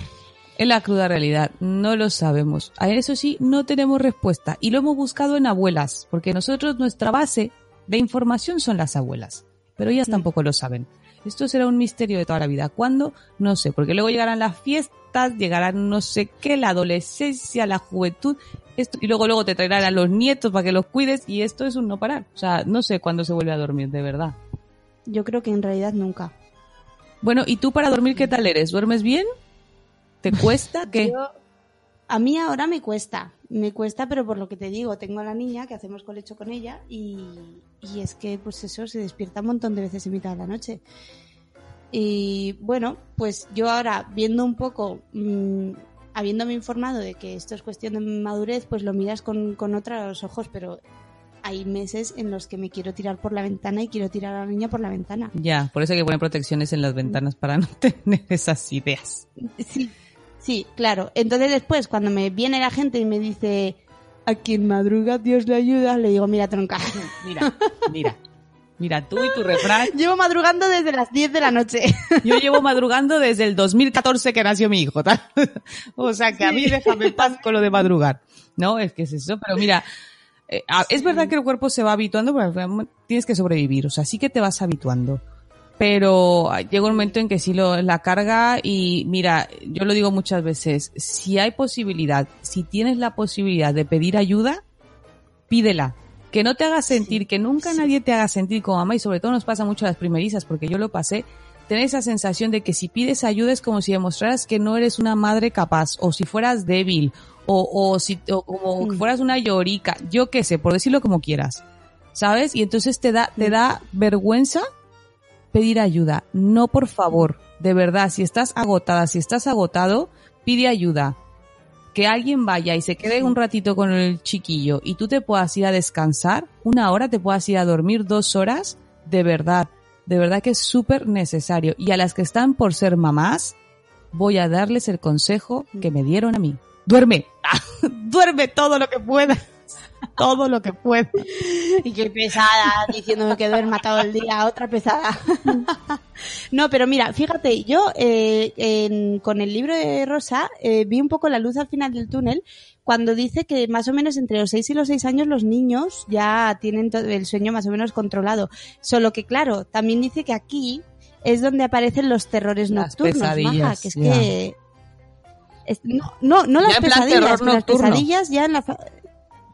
Es la cruda realidad. No lo sabemos. A eso sí, no tenemos respuesta. Y lo hemos buscado en abuelas, porque nosotros nuestra base de información son las abuelas. Pero ellas tampoco lo saben. Esto será un misterio de toda la vida. ¿Cuándo? No sé, porque luego llegarán las fiestas, llegarán no sé qué, la adolescencia, la juventud, esto, y luego luego te traerán a los nietos para que los cuides y esto es un no parar. O sea, no sé cuándo se vuelve a dormir, de verdad. Yo creo que en realidad nunca. Bueno, ¿y tú para dormir qué tal eres? ¿Duermes bien? ¿Te cuesta? ¿Qué? Yo- a mí ahora me cuesta, me cuesta, pero por lo que te digo, tengo a la niña que hacemos colecho con ella y, y es que pues eso se despierta un montón de veces en mitad de la noche. Y bueno, pues yo ahora viendo un poco, mm, habiéndome informado de que esto es cuestión de madurez, pues lo miras con, con otros ojos, pero hay meses en los que me quiero tirar por la ventana y quiero tirar a la niña por la ventana. Ya, por eso hay que poner protecciones en las ventanas para no tener esas ideas. Sí, sí, claro. Entonces después, cuando me viene la gente y me dice, a quien madruga Dios le ayuda, le digo, mira, tronca. Mira, mira. Mira, tú y tu refrán. Llevo madrugando desde las 10 de la noche. Yo llevo madrugando desde el 2014 que nació mi hijo, tal. O sea que a mí déjame en paz con lo de madrugar. No, es que es eso, pero mira, eh, a- es verdad que el cuerpo se va habituando, pero tienes que sobrevivir, o sea, sí que te vas habituando. Pero ah, llega un momento en que sí lo, la carga y mira, yo lo digo muchas veces, si hay posibilidad, si tienes la posibilidad de pedir ayuda, pídela. Que no te hagas sentir, que nunca nadie te haga sentir como mamá y sobre todo nos pasa mucho a las primerizas porque yo lo pasé, tener esa sensación de que si pides ayuda es como si demostraras que no eres una madre capaz o si fueras débil o, o si o como que fueras una llorica, yo qué sé, por decirlo como quieras. ¿Sabes? Y entonces te da te da vergüenza pedir ayuda. No, por favor, de verdad, si estás agotada, si estás agotado, pide ayuda. Que alguien vaya y se quede un ratito con el chiquillo y tú te puedas ir a descansar, una hora te puedas ir a dormir dos horas, de verdad, de verdad que es súper necesario. Y a las que están por ser mamás, voy a darles el consejo que me dieron a mí. Duerme, duerme todo lo que puedas, todo lo que puedas. y qué pesada, diciéndome que duerma todo el día, otra pesada. no, pero mira, fíjate, yo eh, en- con el libro de Rosa eh, vi un poco la luz al final del túnel cuando dice que más o menos entre los 6 y los 6 años los niños ya tienen todo el sueño más o menos controlado. Solo que claro, también dice que aquí es donde aparecen los terrores Las nocturnos, pesadillas, maja, que es ya. que... no, no, no las pesadillas, las pesadillas ya en la...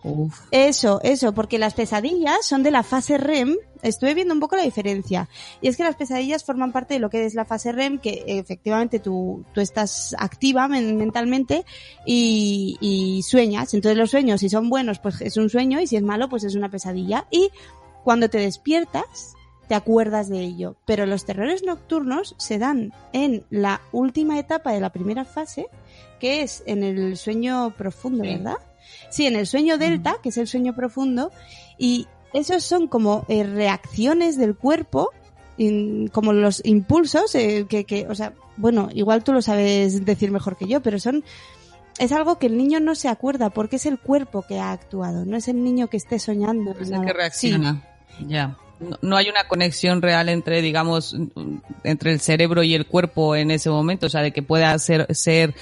Uf. eso, eso, porque las pesadillas son de la fase REM. Estuve viendo un poco la diferencia. Y es que las pesadillas forman parte de lo que es la fase REM, que efectivamente tú, tú estás activa men- mentalmente y, y sueñas. Entonces los sueños, si son buenos, pues es un sueño y si es malo, pues es una pesadilla. Y cuando te despiertas, te acuerdas de ello. Pero los terrores nocturnos se dan en la última etapa de la primera fase, que es en el sueño profundo, Sí. ¿verdad? Sí, en el sueño delta, que es el sueño profundo, y esos son como eh, reacciones del cuerpo, in- como los impulsos, eh, que, que, o sea, bueno, igual tú lo sabes decir mejor que yo, pero son, es algo que el niño no se acuerda, porque es el cuerpo que ha actuado, no es el niño que esté soñando. Es el que reacciona. Ya. No, no hay una conexión real entre, digamos, entre el cerebro y el cuerpo en ese momento, o sea, de que pueda ser, ser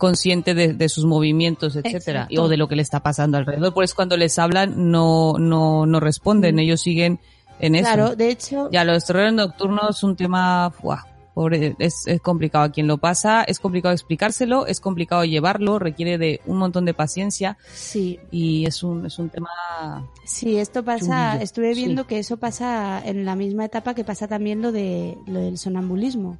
consciente de, de sus movimientos, etcétera, Exacto. o de lo que le está pasando alrededor. Por eso cuando les hablan no, no, no responden, Mm. ellos siguen en eso. Claro, de hecho, Ya, los terrores nocturnos es un tema, ¡buah! pobre, es, es complicado a quien lo pasa, es complicado explicárselo, es complicado llevarlo, requiere de un montón de paciencia sí, y es un, es un tema Sí, esto pasa, Chunguillo, estuve sí. viendo que eso pasa en la misma etapa que pasa también lo de lo del sonambulismo.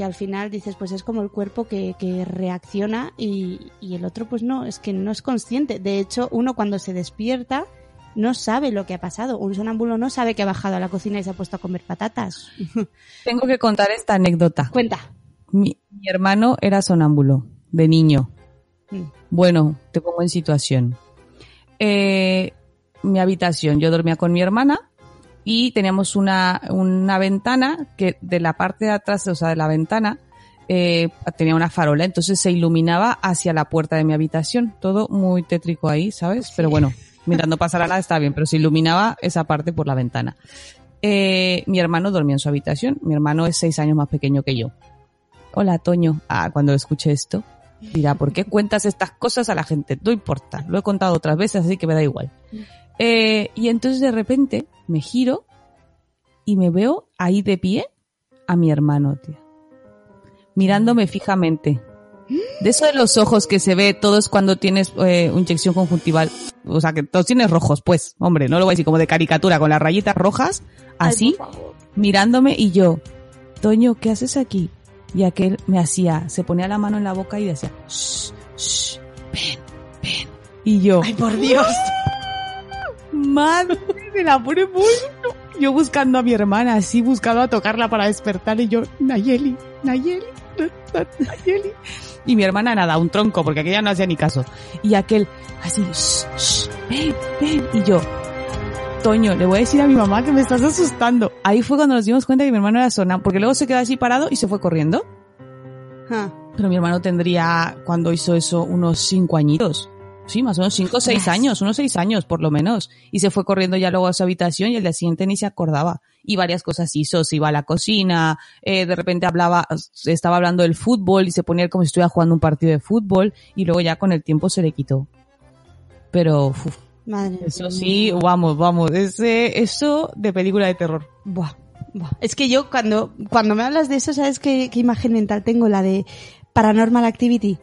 Que al final dices, pues es como el cuerpo que, que reacciona y, y el otro pues no, es que no es consciente. De hecho, uno cuando se despierta no sabe lo que ha pasado. Un sonámbulo no sabe que ha bajado a la cocina y se ha puesto a comer patatas. Tengo que contar esta anécdota. Cuenta. Mi, mi hermano era sonámbulo, de niño. Mm. Bueno, te pongo en situación. Eh, mi habitación, yo dormía con mi hermana y teníamos una, una ventana que de la parte de atrás, o sea, de la ventana, eh, tenía una farola, entonces se iluminaba hacia la puerta de mi habitación. Todo muy tétrico ahí, ¿sabes? Pero bueno, mirando pasar a la está bien, pero se iluminaba esa parte por la ventana. Eh, mi hermano dormía en su habitación. Mi hermano es seis años más pequeño que yo. Hola, Toño. Ah, cuando escuche esto, dirá, ¿por qué cuentas estas cosas a la gente? No importa, lo he contado otras veces, así que me da igual. Eh, y entonces de repente me giro y me veo ahí de pie a mi hermano, tío. Mirándome fijamente. De eso de los ojos que se ve todos cuando tienes eh, inyección conjuntival. O sea, que todos tienes rojos, pues. Hombre, no lo voy a decir como de caricatura, con las rayitas rojas, así, mirándome y yo, Toño, ¿qué haces aquí? Y aquel me hacía, se ponía la mano en la boca y decía, shh, shh, ven, ven. Y yo, Ay, por Dios. madre de la pone mucho. Yo buscando a mi hermana, así buscando a tocarla para despertar y yo, Nayeli, Nayeli, na- na- Nayeli. Y mi hermana nada, un tronco, porque aquella no hacía ni caso. Y aquel, así, shh, shh, ven, ven. Y yo, Toño, le voy a decir a mi mamá que me estás asustando. Ahí fue cuando nos dimos cuenta que mi hermano era sonámbulo, porque luego se quedó así parado y se fue corriendo. Ah, Pero mi hermano tendría, cuando hizo eso, unos cinco añitos. Sí, más o menos cinco o seis Ostras. años, unos seis años por lo menos. Y se fue corriendo ya luego a su habitación y el día siguiente ni se acordaba. Y varias cosas hizo, se iba a la cocina, eh, de repente hablaba, estaba hablando del fútbol y se ponía como si estuviera jugando un partido de fútbol y luego ya con el tiempo se le quitó. Pero, uf, madre eso sí, vamos, vamos, ese, eso de película de terror. Buah, buah. Es que yo cuando, cuando me hablas de eso, ¿sabes qué, qué imagen mental tengo? La de Paranormal Activity.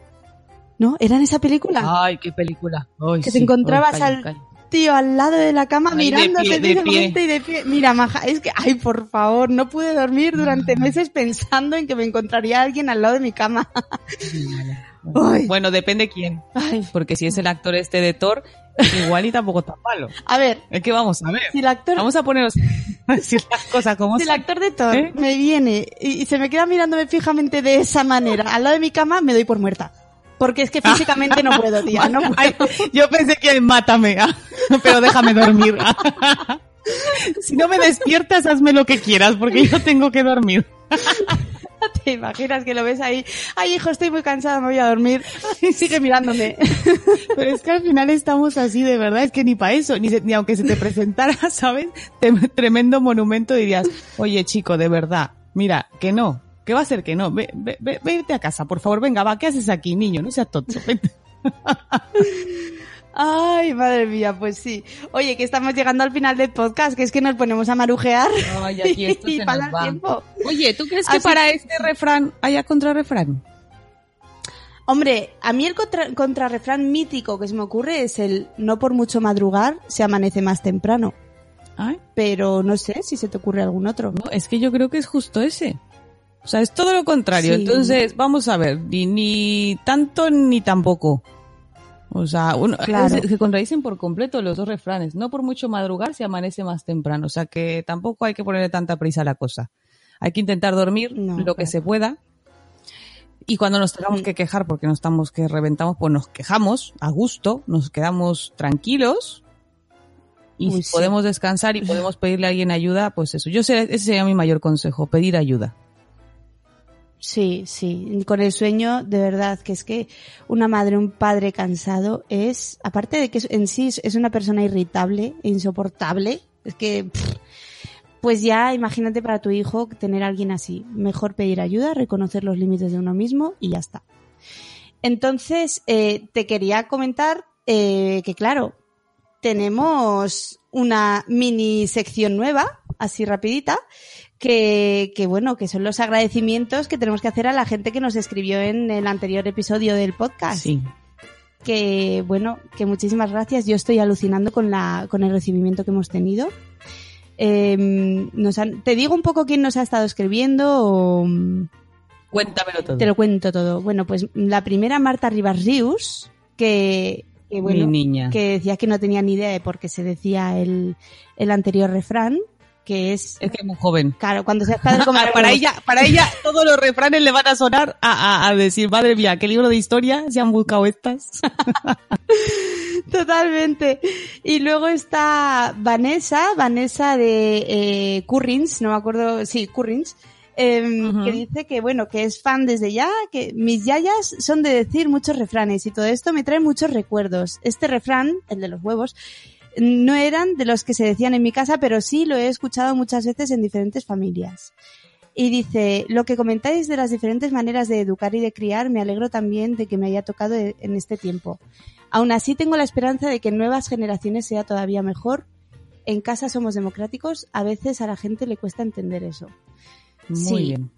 ¿No? ¿Era en esa película? Ay, qué película. Ay, que sí. te encontrabas Ay, calla, al calla. tío al lado de la cama Ahí de mirándote pie, de fijamente y de pie. Mira, maja, es que, ay, por favor, no pude dormir durante meses pensando en que me encontraría alguien al lado de mi cama. Ay. Bueno, depende quién. Ay, Porque si es el actor este de Thor, igual y tampoco tan malo. a ver, Es que vamos a ver. si el actor, Vamos a ponernos a decir las cosas como si el actor de Thor ¿Eh? me viene y, y se me queda mirándome fijamente de esa manera al lado de mi cama, me doy por muerta. Porque es que físicamente no puedo, tía, no puedo. Ay, yo pensé que mátame, pero déjame dormir. si no me despiertas, hazme lo que quieras, porque yo tengo que dormir. Te imaginas que lo ves ahí. Ay, hijo, estoy muy cansada, me voy a dormir. Y sigue mirándome. Pero es que al final estamos así, de verdad, es que ni para eso, ni, se- ni aunque se te presentara, ¿sabes? Tremendo monumento dirías, oye chico, de verdad, mira, que no, que va a ser que no, ve, ve, ve, vete a casa, por favor, venga, va, ¿qué haces aquí, niño? No seas tonto. vente". Ay, madre mía, pues sí. Oye, que estamos llegando al final del podcast, que es que nos ponemos a marujear. Ay, aquí esto se y nos pasa el va. tiempo. Oye, ¿tú crees que Así para que- este refrán haya contrarrefrán? Hombre, a mí el contra- contrarrefrán mítico que se me ocurre es el no por mucho madrugar se amanece más temprano. Ay, Pero no sé si se te ocurre algún otro. no, es que yo creo que es justo ese. O sea, es todo lo contrario. Sí. Entonces, vamos a ver, ni, ni tanto ni tampoco. O sea, uno, Claro. se, se contradicen por completo los dos refranes. No por mucho madrugar se amanece más temprano. O sea que tampoco hay que ponerle tanta prisa a la cosa. Hay que intentar dormir No, lo que se pueda. Y cuando nos tengamos Mm. que quejar porque no estamos que reventamos, pues nos quejamos a gusto, nos quedamos tranquilos. Y Uy, si sí. podemos descansar y podemos pedirle a alguien ayuda, pues eso. Yo sé, ese sería mi mayor consejo, pedir ayuda. Sí, sí, con el sueño, de verdad, que es que una madre, un padre cansado es, aparte de que en sí es una persona irritable e insoportable, es que, pues ya imagínate para tu hijo tener a alguien así. Mejor pedir ayuda, reconocer los límites de uno mismo y ya está. Entonces, eh, te quería comentar eh, que, claro, tenemos una mini sección nueva, así rapidita, que, que bueno, que son los agradecimientos que tenemos que hacer a la gente que nos escribió en el anterior episodio del podcast. Sí. Que bueno, que muchísimas gracias. Yo estoy alucinando con la, con el recibimiento que hemos tenido. Eh, nos han- te digo un poco quién nos ha estado escribiendo o Cuéntamelo todo. te lo cuento todo. Bueno, pues la primera Marta Rivas Rius, que que, bueno, Mi niña. que decía que no tenía ni idea de por qué se decía el, el anterior refrán, que es, Es que es muy joven. claro, cuando seas padre comerás para huevos. ella, para ella todos los refranes le van a sonar a, a- a decir, madre mía, qué libro de historia se han buscado estas. Totalmente. Y luego está Vanessa, Vanessa de eh, Currins, no me acuerdo, sí, Currins, em, que dice que bueno, que es fan desde ya, que mis yayas son de decir muchos refranes y todo esto me trae muchos recuerdos. Este refrán, el de los huevos, no eran de los que se decían en mi casa, pero sí lo he escuchado muchas veces en diferentes familias. Y dice, lo que comentáis de las diferentes maneras de educar y de criar, me alegro también de que me haya tocado e- en este tiempo. Aún así tengo la esperanza de que en nuevas generaciones sea todavía mejor. En casa somos democráticos, a veces a la gente le cuesta entender eso. Muy Sí. bien.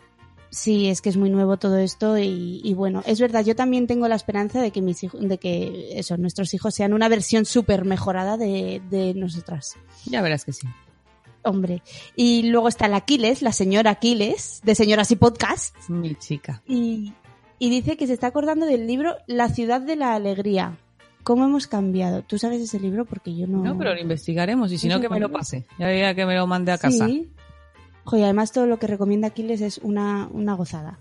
Sí, es que es muy nuevo todo esto y, y bueno, es verdad, yo también tengo la esperanza de que mis hijos, de que eso, nuestros hijos sean una versión súper mejorada de, de nosotras. Ya verás que sí. Hombre. Y luego está la Aquiles, la señora Aquiles, de Señoras y Podcast, Mi chica. y, y dice que se está acordando del libro La ciudad de la alegría. ¿Cómo hemos cambiado? ¿Tú sabes ese libro? Porque yo no... No, pero lo investigaremos y si no que me lo pase. Ya diría que me lo mande a casa. Sí. Joder, además todo lo que recomienda Aquiles es una, una gozada.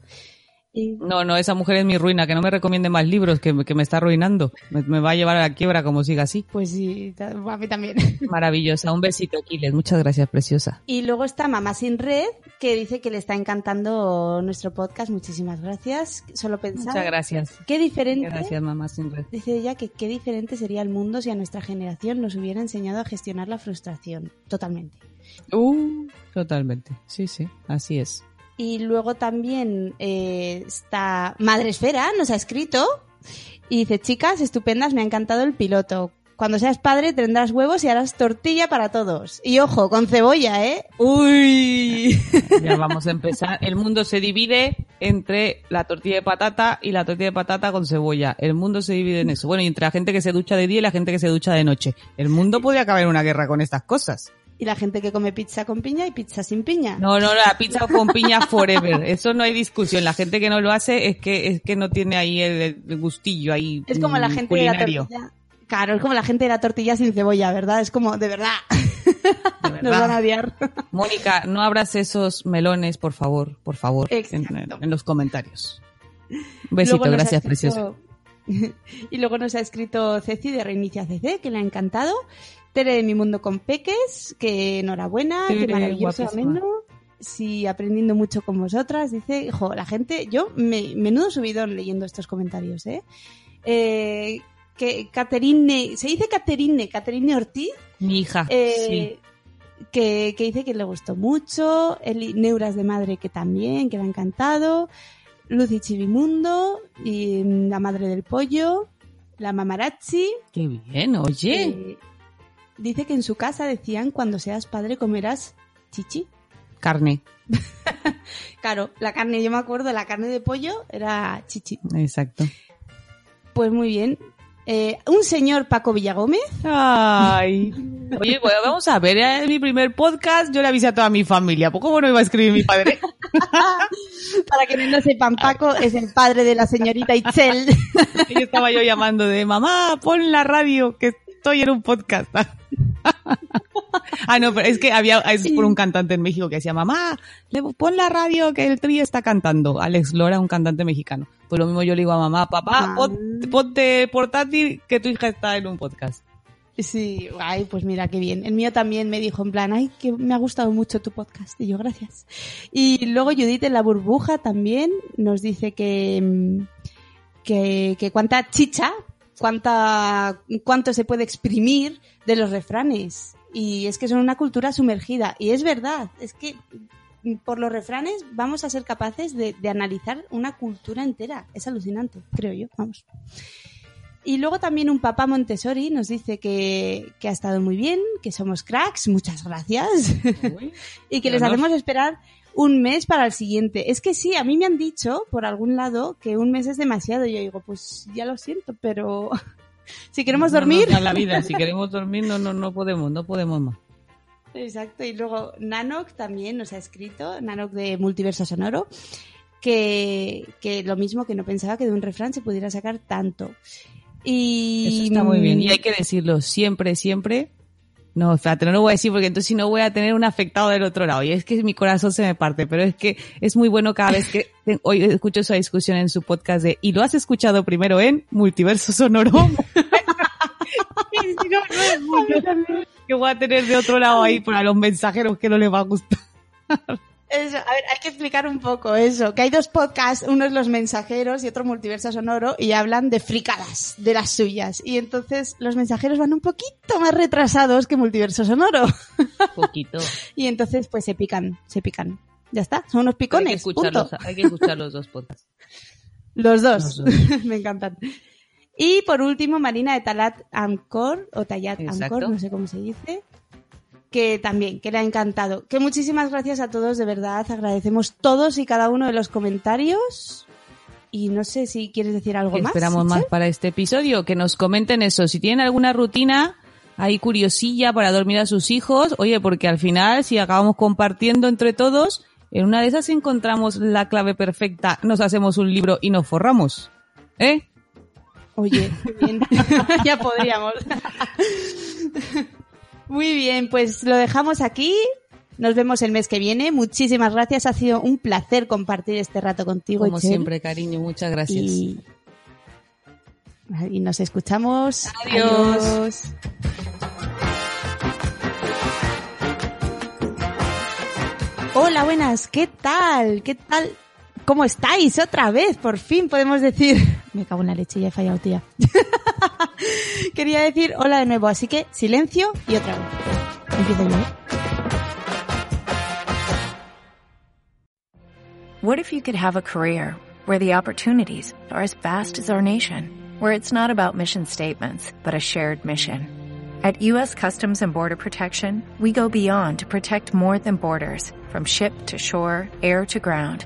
Y- No, no, esa mujer es mi ruina, que no me recomiende más libros, que, me- que me está arruinando. Me, me va a llevar a la quiebra como siga así. Pues sí, a mí también. Maravillosa. Un besito, Aquiles. Muchas gracias, preciosa. Y luego está Mamá Sin Red, que dice que le está encantando nuestro podcast. Muchísimas gracias. Solo pensar. Muchas gracias. Qué diferente. Gracias, mamá sin red. Dice ella que qué diferente sería el mundo si a nuestra generación nos hubiera enseñado a gestionar la frustración. Totalmente. Uh, totalmente. Sí, sí, así es. Y luego también eh, está Madre Esfera, nos ha escrito y dice, chicas, estupendas, me ha encantado el piloto. Cuando seas padre tendrás huevos y harás tortilla para todos. Y ojo, con cebolla, ¿eh? Uy. Ya vamos a empezar. El mundo se divide entre la tortilla de patata y la tortilla de patata con cebolla. El mundo se divide en eso. Bueno, y entre la gente que se ducha de día y la gente que se ducha de noche. El mundo puede acabar en una guerra con estas cosas. Y la gente que come pizza con piña y pizza sin piña. No, no, la pizza con piña forever. Eso no hay discusión. La gente que no lo hace es que es que no tiene ahí el, el gustillo ahí. Es como la mm, gente de la tortilla. Claro, es como la gente de la tortilla sin cebolla, ¿verdad? Es como, de verdad. De Nos van a odiar. Mónica, no abras esos melones, por favor, por favor, en, en los comentarios. Un besito, gracias, escrito- preciosa. y luego nos ha escrito Ceci de Reinicia CC, que le ha encantado. Tere de Mi Mundo con Peques, que enhorabuena, Tere, que maravilloso, ameno. Sí, aprendiendo mucho con vosotras. Dice, jo, la gente, yo, me, menudo subidón leyendo estos comentarios, ¿eh? eh que Caterine, se dice Caterine, Caterine Ortiz, Mi hija, eh, que, que dice que le gustó mucho, Eli Neuras de Madre que también, que le ha encantado, Lucy Chivimundo, y mm, la Madre del Pollo, la Mamarazzi. sí. Qué bien, oye. eh, dice que en su casa decían cuando seas padre comerás chichi. Carne, Claro, la carne, yo me acuerdo, la carne de pollo era chichi. exacto. Pues muy bien. Eh, un señor Paco Villagómez. Ay. Oye, bueno, vamos a ver, es mi primer podcast, yo le avisé a toda mi familia. ¿Por ¿Cómo no iba a escribir mi padre? Para que no sepan, Paco es el padre de la señorita Itzel. Y estaba yo llamando de, mamá, pon la radio, que estoy en un podcast. ah, no, pero es que había, es por un cantante en México que decía, mamá, le- pon la radio, que el tri está cantando. Alex Lora, un cantante mexicano. Pues lo mismo yo le digo a mamá, papá, Ah. pon- ponte portátil, que tu hija está en un podcast. Sí, ay, pues mira qué bien. El mío también me dijo en plan, ay, que me ha gustado mucho tu podcast. Y yo, gracias. Y luego Judith en la burbuja también nos dice que, mm, que, que cuánta chicha, cuánta, cuánto se puede exprimir de los refranes. Y es que son una cultura sumergida. Y es verdad, es que por los refranes vamos a ser capaces de, de analizar una cultura entera. Es alucinante, creo yo, vamos. Y luego también un papá Montessori nos dice que, que ha estado muy bien, que somos cracks, muchas gracias. y que les hacemos esperar un mes para el siguiente. Es que sí, a mí me han dicho por algún lado que un mes es demasiado. Y yo digo, pues ya lo siento, pero si queremos No dormir. da la vida, si queremos dormir, no, no, no podemos, no podemos más. Exacto, y luego Nanok también nos ha escrito, Nanok de Multiverso Sonoro, que, que lo mismo que no pensaba que de un refrán se pudiera sacar tanto. Y Eso está muy bien. Y hay que decirlo siempre, siempre. No, espérate, no lo voy a decir porque entonces si no voy a tener un afectado del otro lado. Y es que mi corazón se me parte, pero es que es muy bueno cada vez que hoy escucho esa discusión en su podcast de y lo has escuchado primero en Multiverso Sonoro. Y si no, no es mucho. que voy a tener de otro lado ahí para los mensajeros que no les va a gustar. Eso, a ver, hay que explicar un poco eso, que hay dos podcasts, uno es Los Mensajeros y otro Multiverso Sonoro, y hablan de fricadas, de las suyas. Y entonces los mensajeros van un poquito más retrasados que Multiverso Sonoro. Poquito. Y entonces pues se pican, se pican. Ya está, son unos Hay que, picones. escucharlos, punto. hay que escuchar los dos podcasts. Los dos. Los dos. Me encantan. Y por último, Marina de Talat Amcor, o Tayat. Amcor, no sé cómo se dice, que también, que le ha encantado. Que muchísimas gracias a todos, de verdad, agradecemos todos y cada uno de los comentarios. Y no sé si quieres decir algo que más. esperamos más para este episodio, que nos comenten eso, si tienen alguna rutina ahí curiosilla para dormir a sus hijos, oye, porque al final si acabamos compartiendo entre todos, en una de esas encontramos la clave perfecta, nos hacemos un libro y nos forramos. ¿Eh? Oye, bien. ya podríamos. Muy bien, pues lo dejamos aquí. Nos vemos el mes que viene. Muchísimas gracias. Ha sido un placer compartir este rato contigo. Como siempre, cariño, muchas gracias. Y, y nos escuchamos. Adiós. Adiós. Hola, buenas. ¿Qué tal? ¿Qué tal? ¿Cómo estáis? Otra vez, por fin podemos decir. Me cago en la leche, ya he fallado, tía. Quería decir hola de nuevo, así que silencio y otra vez. Empiezo yo. ¿eh? What if you could have a career where the opportunities are as vast as our nation, where it's not about mission statements, but a shared mission? At U.S. Customs and Border Protection, we go beyond to protect more than borders, from ship to shore, air to ground,